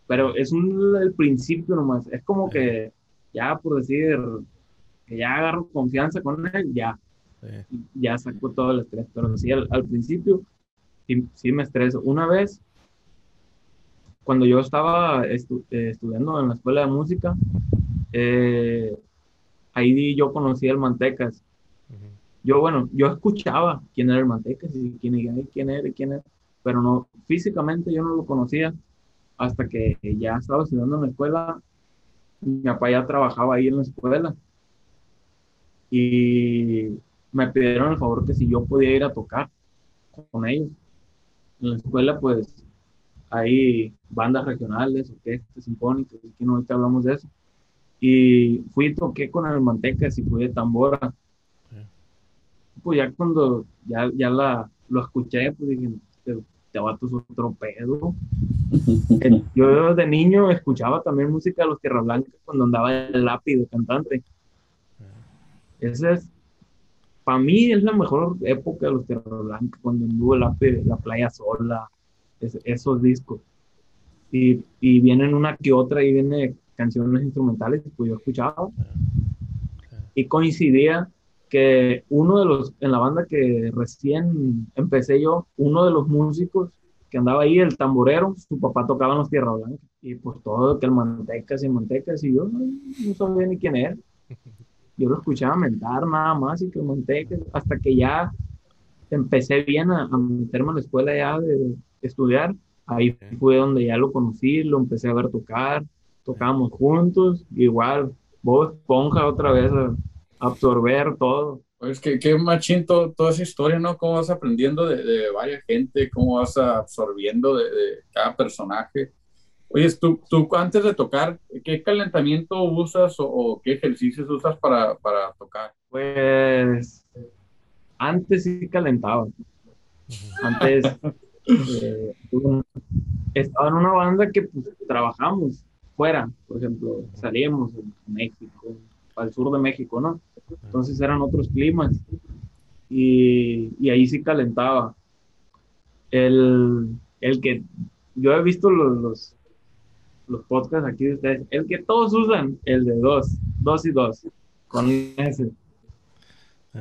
pero es un, el principio nomás. Es como que ya por decir que ya agarro confianza con él, ya, sí. ya saco todo el estrés. Pero sí, al, al principio sí, sí me estreso. Una vez, cuando yo estaba estu- eh, estudiando en la escuela de música, eh, ahí yo conocí al Mantecas. Ujú. Yo, bueno, yo escuchaba quién era el Mantecas y quién era, y quién era, y quién era, pero no, físicamente yo no lo conocía hasta que ya estaba estudiando en la escuela. Mi papá ya trabajaba ahí en la escuela y me pidieron el favor que si yo podía ir a tocar con ellos. En la escuela, pues, hay bandas regionales, orquestas sinfónicas, que no ahorita hablamos de eso. Y fui y toqué con el Mantecas y fui de tambora. Sí. Pues ya cuando ya, ya la, lo escuché, pues dije, este, este vato es otro pedo. Yo de niño escuchaba también música de los Tierra Blanca cuando andaba el lápiz de cantante. Esa es, para mí es la mejor época de los Tierra Blanca, cuando anduvo lápiz, la playa sola, es- esos discos. Y, y vienen una que otra y viene canciones instrumentales, pues yo escuchaba. Y coincidía que uno de los, en la banda que recién empecé yo, uno de los músicos que andaba ahí, el tamborero, su papá tocaba en los Tierra Blanca. Y pues todo, que el mantecas y mantecas, y yo no, no sabía ni quién era. Yo lo escuchaba mentar nada más y que mantecas, hasta que ya empecé bien a, a meterme a la escuela ya de, de estudiar. Ahí fue donde ya lo conocí, lo empecé a ver tocar, tocábamos juntos, igual, voz esponja otra vez a, a absorber todo. Pues que qué machín todo- toda esa historia, ¿no? Cómo vas aprendiendo de, de varias gente, cómo vas absorbiendo de, de cada personaje. Oye, tú, tú antes de tocar, ¿qué calentamiento usas o, o qué ejercicios usas para, para tocar? Pues antes sí calentaba. Antes eh, estaba en una banda que pues, trabajamos fuera, por ejemplo, salíamos a México, al sur de México, ¿no? Entonces eran otros climas y, y ahí sí calentaba. El, el que yo he visto los, los, los podcasts aquí de ustedes, el que todos usan, el de dos, dos y dos, con ese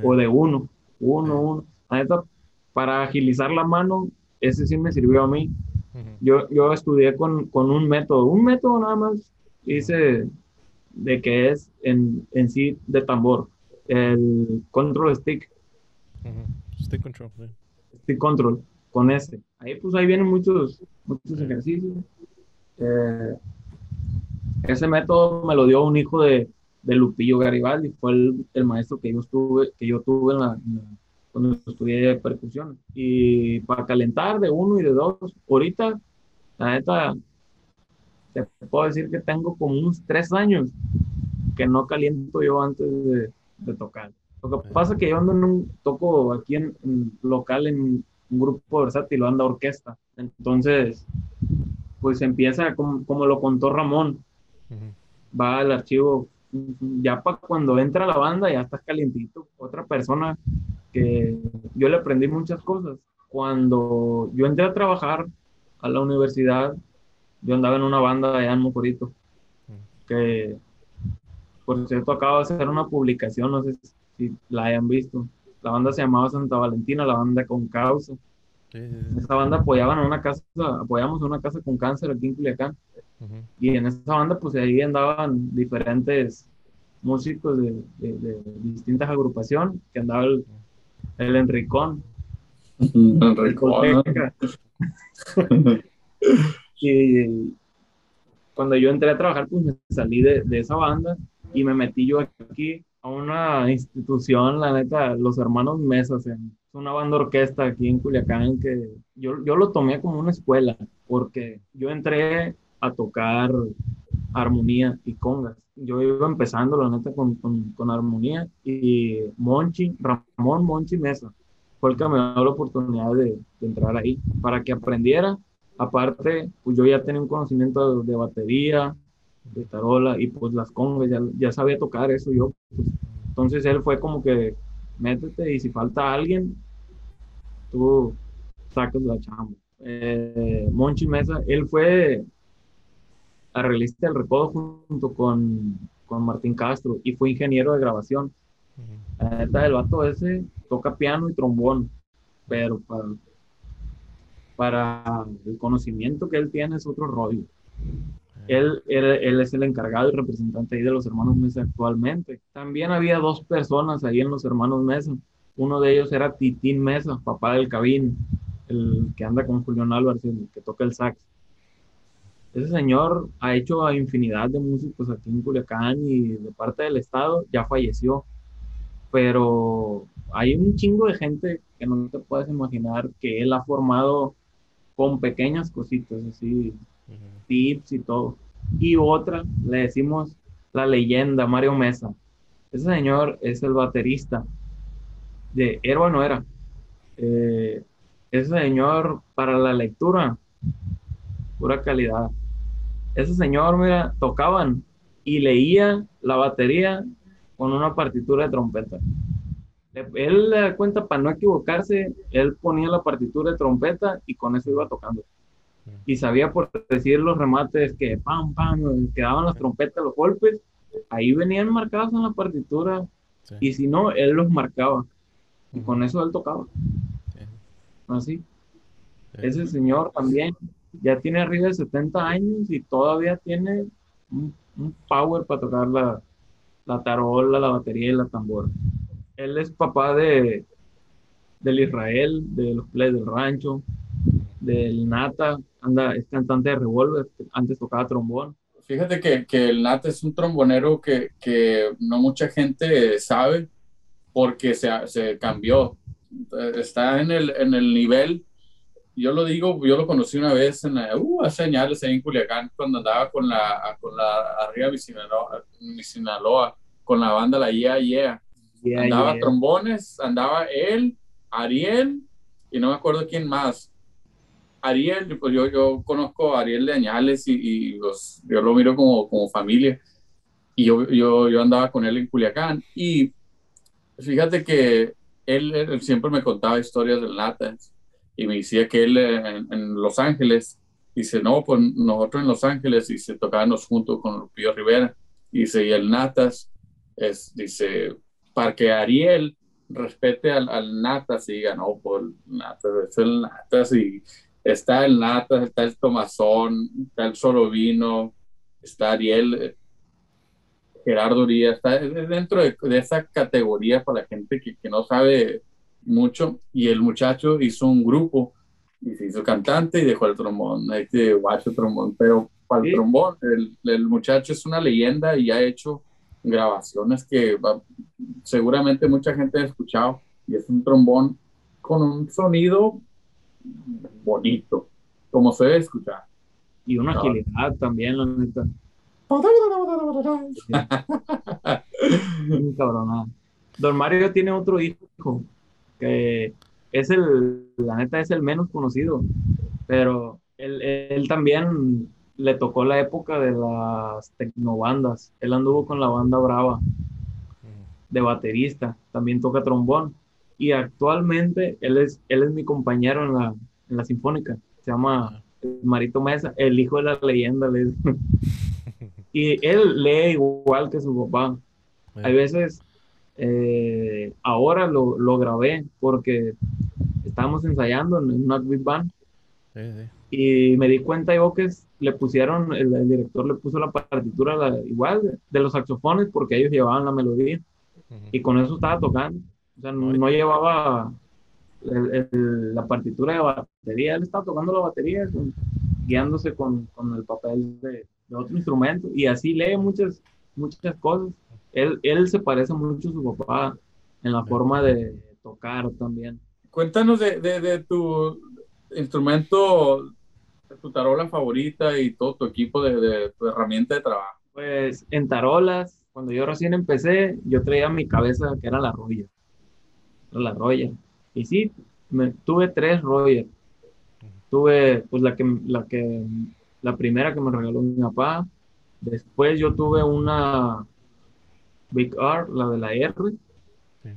o de uno, uno, uno. La neta, para agilizar la mano, ese sí me sirvió a mí. Yo, yo estudié con, con un método, un método nada más hice de que es en, en sí de tambor, el control stick. Stick control. stick control, con este. Ahí pues ahí vienen muchos, muchos ejercicios. Eh, ese método me lo dio un hijo de, de Lupillo Garibaldi, fue el, el maestro que yo estuve, que yo tuve en la, en la- cuando estudié percusión. Y para calentar de uno y de dos, ahorita, la neta, te puedo decir que tengo como unos tres años que no caliento yo antes de, de tocar. Lo que pasa es que yo ando en un, toco aquí en, en local en un grupo versátil, anda orquesta. Entonces, pues empieza como, como lo contó Ramón, va al archivo, ya para cuando entra la banda ya estás calientito. Otra persona que yo le aprendí muchas cosas. Cuando yo entré a trabajar a la universidad, yo andaba en una banda allá en Mocorito, que por cierto acabo de hacer una publicación, no sé si la hayan visto. La banda se llamaba Santa Valentina, la banda con causa. Sí, sí, En sí. esa banda apoyaban a una casa, apoyamos a una casa con cáncer aquí en Culiacán. Y en esa banda, pues ahí andaban diferentes músicos de, de- de distintas agrupaciones, que andaba el, el Enricón. Discoteca. Y cuando yo entré a trabajar, pues me salí de, de esa banda y me metí yo aquí a una institución, la neta, los hermanos Mesas, en- una banda orquesta aquí en Culiacán que yo, yo lo tomé como una escuela, porque yo entré a tocar armonía y congas. Yo iba empezando, la neta, con, con, armonía y Monchi, Ramón Monchi Mesa, fue el que me dio la oportunidad de, entrar ahí para que aprendiera. Aparte, pues yo ya tenía un conocimiento de, batería, de tarola y pues las congas, ya, ya sabía tocar eso yo. Pues. entonces él fue como que métete y si falta alguien, tú sacas la chamba. Eh, Monchi Mesa, él fue arreglista del recodo junto con, con, Martín Castro y fue ingeniero de grabación. La neta, el vato ese toca piano y trombón, pero para, para el conocimiento que él tiene es otro rollo. Él, él, él, es el encargado y representante ahí de los hermanos Mesa actualmente. También había dos personas ahí en los hermanos Mesa. Uno de ellos era Titín Mesa, papá del Cabín, el que anda con Julián Álvarez, el que toca el sax. Ese señor ha hecho a infinidad de músicos aquí en Culiacán y de parte del estado, ya falleció. Pero hay un chingo de gente que no te puedes imaginar que él ha formado con pequeñas cositas, así, tips y todo. Y otra, le decimos la leyenda, Mario Mesa. Ese señor es el baterista de Héroe no era. Eh, ese señor para la lectura, pura calidad. Ese señor, mira, tocaban y leía la batería con una partitura de trompeta. Él le da cuenta para no equivocarse, él ponía la partitura de trompeta y con eso iba tocando. Y sabía por decir los remates que pam, pam, quedaban las trompetas, los golpes, ahí venían marcados en la partitura. Y si no, él los marcaba. Y con eso él tocaba. Así. Ese señor también ya tiene arriba de 70 años y todavía tiene un, power para tocar la, la, tarola, la batería y la tambora. Él es papá de del Israel, de los plays del rancho, del Nata, anda, es cantante de Revolver, antes tocaba trombón. Fíjate que, que el Nata es un trombonero que, que no mucha gente sabe porque se, se cambió. Está en el, en el nivel yo lo digo, yo lo conocí una vez en la, uh, hace años ahí en Culiacán, cuando andaba con la, con la, arriba de Sinaloa, con la banda La Yeah Yeah. andaba trombones, andaba él, Ariel, y no me acuerdo quién más. Ariel, pues yo, yo conozco a Ariel de Añales y, y los, yo lo miro como, como familia. Y yo, yo, yo andaba con él en Culiacán. Y fíjate que él, él siempre me contaba historias del Natas y me decía que él en, Los Ángeles, dice, no, pues nosotros en Los Ángeles, y se tocábamos junto con Lupillo Rivera, dice, y el Natas, es, dice, para que Ariel respete al, al Natas y diga, no, pues Natas es el Natas, y está el Natas, está el Tomazón, está el Solovino, está Ariel, Gerardo Urias, está dentro de, esa categoría para la gente que, que no sabe mucho y el muchacho hizo un grupo y se hizo cantante y dejó el trombón, este guacho trombón, pero para el trombón, el, el, muchacho es una leyenda y ha hecho grabaciones que seguramente mucha gente ha escuchado y es un trombón con un sonido bonito, como se debe escuchar. Y una agilidad también, la neta. Don Mario tiene otro hijo que es el, la neta es el menos conocido, pero él, él también le tocó la época de las tecnobandas. Él anduvo con la banda Brava de baterista, también toca trombón. Y actualmente él es, él es mi compañero en la, en la Sinfónica. Se llama Marito Mesa, el hijo de la leyenda. y él lee igual que su papá. Hay veces eh, ahora lo, lo, grabé porque estábamos ensayando en una big band y me di cuenta yo que le pusieron, el, director le puso la partitura igual de, los saxofones porque ellos llevaban la melodía y con eso estaba tocando. O sea, no, llevaba la partitura de batería, él estaba tocando la batería guiándose con, con, el papel de, de otro instrumento y así lee muchas, muchas cosas él, él se parece mucho a su papá en la forma de tocar también. Cuéntanos de, de, tu instrumento tu tarola favorita y todo tu equipo de, de tu herramienta de trabajo? Pues en tarolas, cuando yo recién empecé, yo traía mi cabeza que era la Roger. La Roger. Y sí, me, tuve tres Roger. Tuve, pues la que, la que, la primera que me regaló mi papá. Después yo tuve una Big R, la de la R. Sí.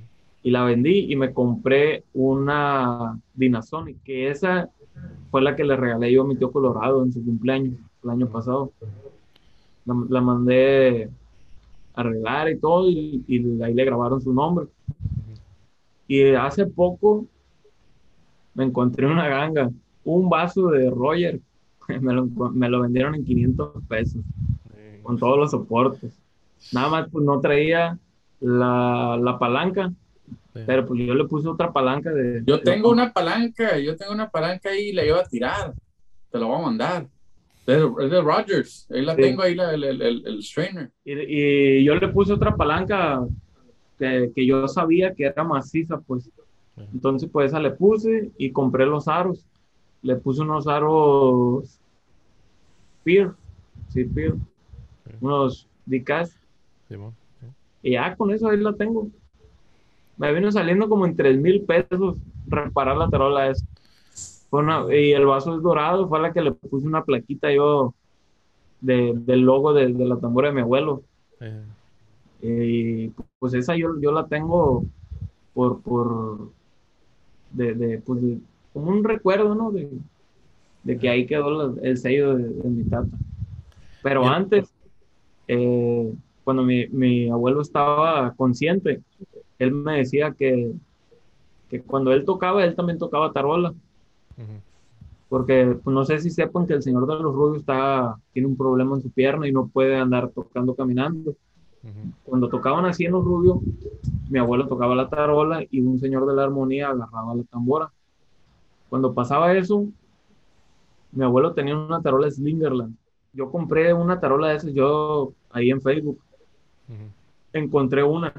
Y la vendí y me compré una Dynasonic, que esa fue la que le regalé yo a mi tío Colorado en su cumpleaños el año pasado. La, la mandé a arreglar y todo y, y ahí le grabaron su nombre. Y hace poco me encontré una ganga, un vaso de Roger, me lo, me lo vendieron en 500 pesos con todos los soportes. Nada más pues no traía la, la palanca, Sí. pero pues yo le puse otra palanca de... Yo tengo una palanca, yo tengo una palanca ahí y la iba a tirar. Te la voy a mandar. Es de, de Rogers. Ahí la Sí. tengo, ahí la- el, el, el, el strainer. Y, y yo le puse otra palanca que, que yo sabía que era maciza, pues. Entonces, pues esa le puse y compré los aros. Le puse unos aros Peer, sí, Peer, unos Dicas. Simón. Sí. Y ya con eso ahí la tengo. Me vino saliendo como en 3 mil pesos reparar la tarola esa. Una- y el vaso es dorado, fue la que le puse una plaquita yo de- del logo de, de la tambora de mi abuelo. Eh, pues esa yo, yo la tengo por, por de, de, pues, de- como un recuerdo, ¿no? De, de que ahí quedó la- el sello de, mi tata. Pero Bien. antes, eh, cuando mi, mi abuelo estaba consciente, él me decía que, que cuando él tocaba, él también tocaba tarola. ujú. Porque pues, no sé si sepan que el señor de los rubios está, tiene un problema en su pierna y no puede andar tocando caminando Cuando tocaban así en los rubios, mi abuelo tocaba la tarola y un señor de la armonía agarraba la tambora. Cuando pasaba eso, mi abuelo tenía una tarola Slingerland. Yo compré una tarola de esas, yo ahí en Facebook encontré una.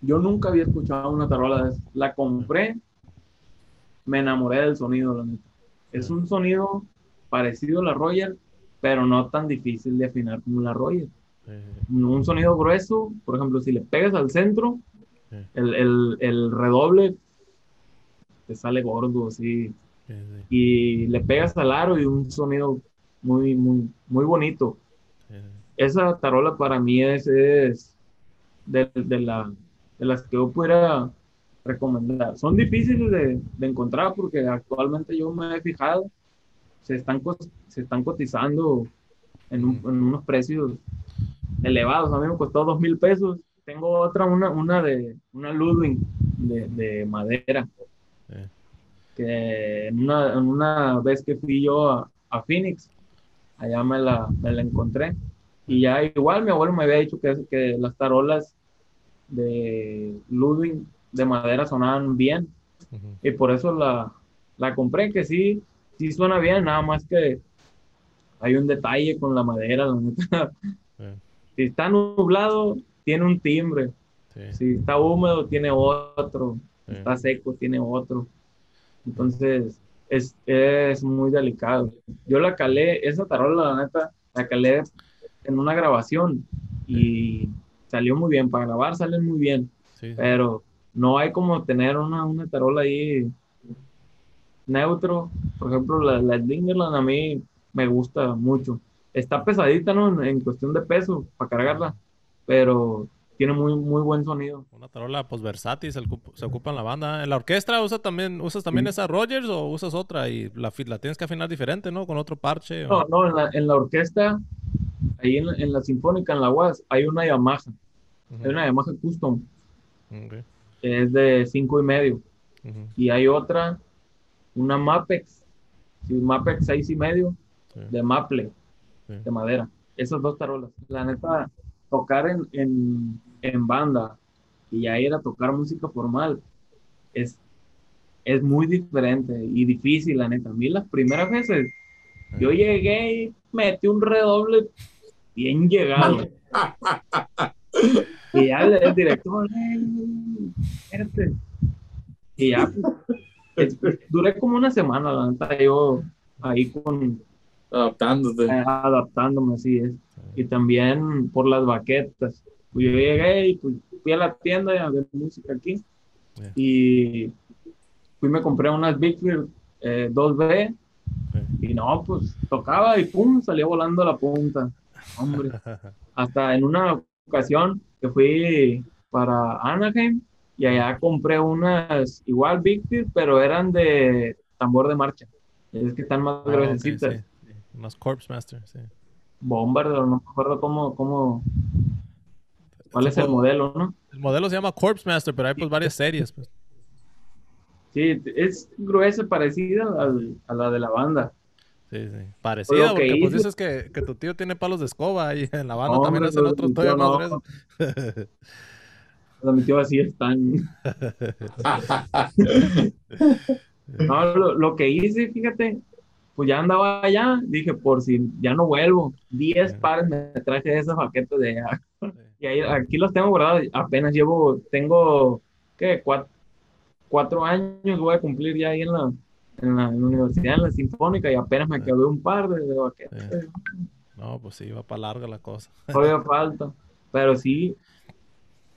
Yo nunca había escuchado una tarola de esas. La compré, me enamoré del sonido, la neta. Es un sonido parecido a la Roger, pero no tan difícil de afinar como la Roger un sonido grueso, por ejemplo, si le pegas al centro, el, el- el redoble te sale gordo, así, y le pegas al aro y un sonido muy, muy, muy bonito. Esa tarola para mí es, es de, de la, de las que yo pudiera recomendar. Son difíciles de, de encontrar porque actualmente yo me he fijado, se están, se están cotizando en, un- en unos precios elevados. A mí me costó dos mil pesos. Tengo otra, una, una de una Ludwig de, de madera, eh, que en una, en una vez que fui yo a, a Phoenix, allá me la, me la encontré. Y ya igual mi abuelo me había dicho que, que las tarolas de Ludwig de madera sonaban bien ujú. y por eso la, la compré, que sí, sí suena bien, nada más que hay un detalle con la madera, la neta. Si está nublado, tiene un timbre. sí, Si está húmedo, tiene otro. Si está seco, tiene otro. Entonces, es, es muy delicado. Yo la calé, esa tarola, la neta, la calé en una grabación y salió muy bien. Para grabar salen muy bien, sí, pero no hay como tener una, una tarola ahí neutro. Por ejemplo, la, la Slingerland a mí me gusta mucho. Está pesadita, ¿no? En, en cuestión de peso para cargarla, pero tiene muy, muy buen sonido. Una tarola pues versátil se, ocup- se ocupa en la banda. En la orquesta usa también, usas también Sí. esa Rogers o usas otra y la, tienes que afinar diferente, ¿no? Con otro parche. o- No, no, en la, en la orquesta, ahí en, la- en la Sinfónica, en la UAS, hay una Yamaha, Ujú. hay una Yamaha Custom, que es de cinco y medio, y hay otra, una Mapex, sí, Mapex seis y medio, sí, de maple, sí. de madera. Esas dos tarolas. La neta, tocar en, en, en banda y ya ir a tocar música formal es, es muy diferente y difícil, la neta. A mí las primeras veces yo llegué y metí un redoble bien llegado. y ya el, director. Y ya, pues, es- duré como una semana, la neta, yo ahí con, Adaptándote. eh, adaptándome, así es. Y también por las baquetas. Pues yo llegué y pues, fui a la tienda a ver música aquí. Yeah. Y fui me compré unas Bigfield eh, 2B. Sí. Y no, pues tocaba y pum, salía volando la punta. Hombre, hasta en una ocasión que fui para Anaheim y allá compré unas igual Bigfield, pero eran de tambor de marcha. Es que están más Ah, sí. Unos Corpse Master, sí. Bombardero, no me acuerdo cómo, cómo, cuál es el modelo, ¿no? El modelo se llama Corpse Master, pero hay pues varias series. Pues. Sí, es gruesa, parecida al- a la de la banda. Sí, sí. Parecida, porque pues dices que, que tu tío tiene palos de escoba y en la banda No, también hombre, hacen otros mi todavía tío más no. gruesos. La metió así están. No, lo, lo que hice, fíjate, pues ya andaba allá, dije, por si ya no vuelvo, 10 Sí. pares me traje de esas baquetas de allá. Y ahí, aquí los tengo guardados, apenas llevo, tengo, ¿qué? Cuatro, cuatro años voy a cumplir ya ahí en la, en la, en la universidad, en la Sinfónica, y apenas me Sí. quedé un par de, de baquetas. Sí. No, pues sí, va para larga la cosa. Todavía falta. Pero sí,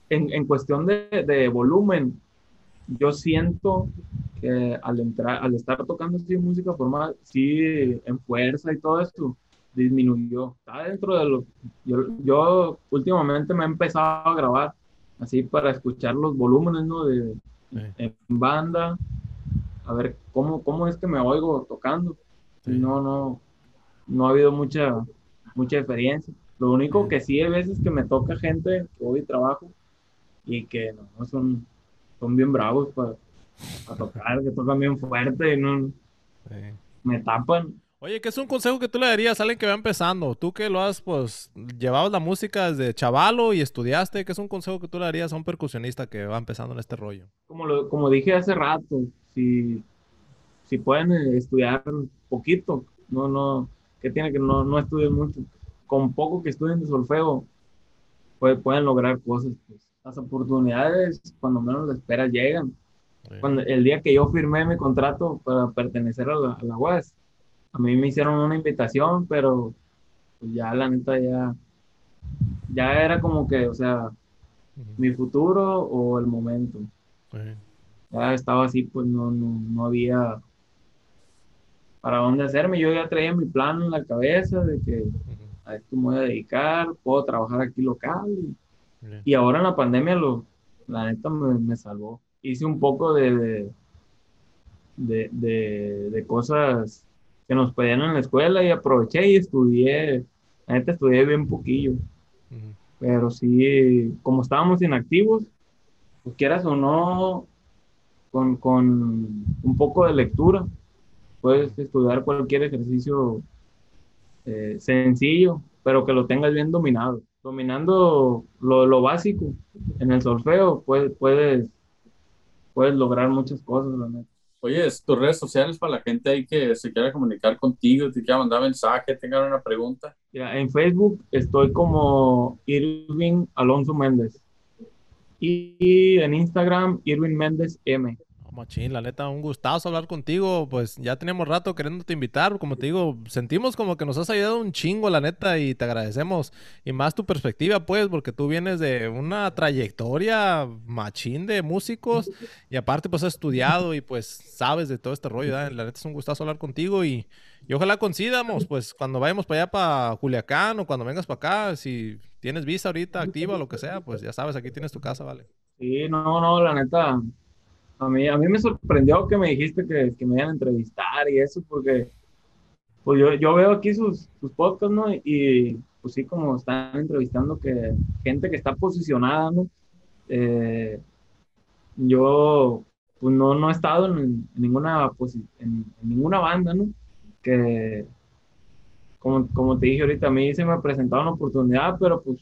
en, en cuestión de, de volumen, yo siento que al entrar, al estar tocando así música formal, sí, en fuerza y todo esto, disminuyó. Está dentro de lo. Yo, yo últimamente me he empezado a grabar así para escuchar los volúmenes, ¿no? De, Sí. en banda, a ver cómo, cómo es que me oigo tocando. Sí. No, no, no ha habido mucha, mucha diferencia. Lo único Sí. que sí hay veces que me toca gente que hoy trabajo y que no, son, son bien bravos para, para tocar, que tocan bien fuerte y no Sí. me tapan. Oye, ¿qué es un consejo que tú le darías a alguien que va empezando? Tú que lo has, pues, llevabas la música desde chavalo y estudiaste, ¿qué es un consejo que tú le darías a un percusionista que va empezando en este rollo? Como, lo, como dije hace rato, si, si pueden eh, estudiar poquito, no, no, que tiene que no, no estudien mucho, con poco que estudien de solfeo, pues, pueden lograr cosas. pues. Las oportunidades, cuando menos las esperas, llegan. Cuando, el día que yo firmé mi contrato para pertenecer a la, a la UAS, a mí me hicieron una invitación, pero pues, ya la neta ya, ya era como que, o sea, mi futuro o el momento. Ya estaba así, pues no, no, no había para dónde hacerme. Yo ya traía mi plan en la cabeza de que a esto me voy a dedicar, puedo trabajar aquí local. Y, Bien. y ahora en la pandemia, lo, la neta me, me salvó. Hice un poco de, de, de, de- de cosas que nos pedían en la escuela y aproveché y estudié. La neta estudié bien poquillo. Pero sí, como estábamos inactivos, pues quieras o no, con, con un poco de lectura, puedes estudiar cualquier ejercicio eh, sencillo, pero que lo tengas bien dominado. Dominando lo, lo básico en el solfeo, puedes, puedes, puedes lograr muchas cosas, la neta. Oye, es tus redes sociales para la gente ahí que se quiera comunicar contigo, te quiera mandar mensaje, tengan una pregunta. Ya, en Facebook estoy como Irving Alonso Méndez. Y, y en Instagram, Irving Méndez M. Machín, la neta, un gustazo hablar contigo. Pues ya teníamos rato queriéndote invitar. Como te digo, sentimos como que nos has ayudado un chingo, la neta, y te agradecemos. Y más tu perspectiva, pues, porque tú vienes de una trayectoria machín de músicos y aparte, pues, has estudiado y pues sabes de todo este rollo. ¿verdad? La neta es un gustazo hablar contigo y, y ojalá coincidamos, pues, cuando vayamos para allá, para Culiacán o cuando vengas para acá, si tienes visa ahorita activa o lo que sea, pues ya sabes, aquí tienes tu casa, ¿vale? Sí, no, no, la neta, a mí, a mí me sorprendió que me dijiste que, que me iban a entrevistar y eso, porque pues yo, yo veo aquí sus, sus podcasts, ¿no? Y pues sí, como están entrevistando que gente que está posicionada, ¿no? Eh, yo pues no, no he estado en, ninguna, en, en ninguna banda, ¿no? Que, como, como te dije ahorita, a mí se me ha presentado una oportunidad, pero pues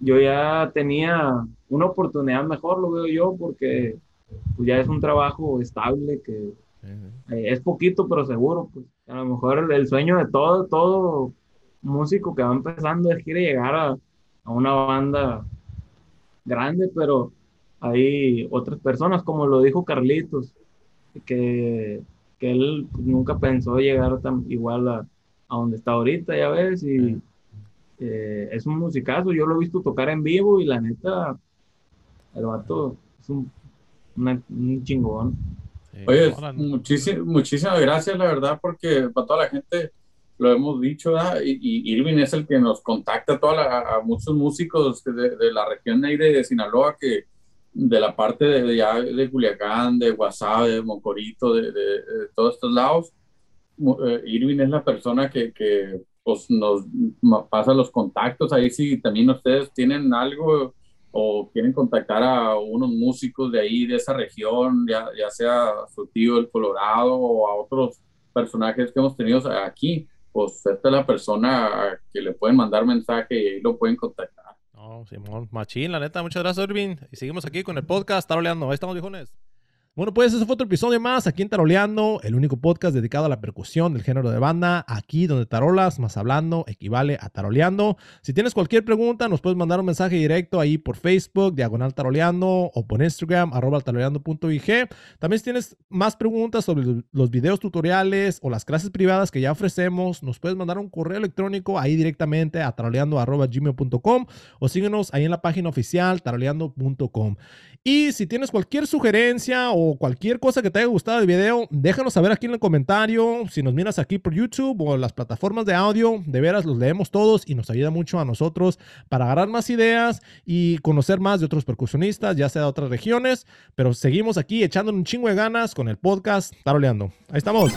yo ya tenía una oportunidad mejor, lo veo yo, porque pues, ya es un trabajo estable que eh, es poquito pero seguro, pues a lo mejor el, el sueño de todo, todo músico que va empezando es quiere llegar a, a una banda grande, pero hay otras personas, como lo dijo Carlitos, que que él nunca pensó llegar tan igual a, a donde está ahorita, ya ves, y eh, es un musicazo, yo lo he visto tocar en vivo y la neta, el vato es un, un chingón. Oye, muchísimas gracias, la verdad, porque para toda la gente lo hemos dicho, Y, Irving es el que nos contacta a, toda a muchos músicos de, de, la región de Sinaloa, que de la parte de, ya de Culiacán, de Guasave, de Mocorito, de, de, todos estos lados. Eh, Irving es la persona que, que pues, nos pasa los contactos. Ahí si también ustedes tienen algo o quieren contactar a unos músicos de ahí, de esa región, ya, ya sea su tío el Colorado o a otros personajes que hemos tenido aquí, pues esta es la persona que le pueden mandar mensaje y ahí lo pueden contactar. No, Simón, machín, la neta, muchas gracias, Irving. Y seguimos aquí con el podcast, taroleando. Ahí estamos, viejones. Bueno, pues ese fue otro episodio más aquí en Taroleando, el único podcast dedicado a la percusión del género de banda, aquí donde tarolas más hablando equivale a taroleando. Si tienes cualquier pregunta, nos puedes mandar un mensaje directo ahí por Facebook, diagonal taroleando, o por Instagram, arroba taroleando.ig. También si tienes más preguntas sobre los videos tutoriales o las clases privadas que ya ofrecemos, nos puedes mandar un correo electrónico ahí directamente a taroleando.gmail.com o síguenos ahí en la página oficial taroleando.com. Y si tienes cualquier sugerencia o cualquier cosa que te haya gustado del video, déjanos saber aquí en el comentario. Si nos miras aquí por YouTube o las plataformas de audio, de veras los leemos todos y nos ayuda mucho a nosotros para agarrar más ideas y conocer más de otros percusionistas, ya sea de otras regiones. Pero seguimos aquí echando un chingo de ganas con el podcast Taroleando. Ahí estamos.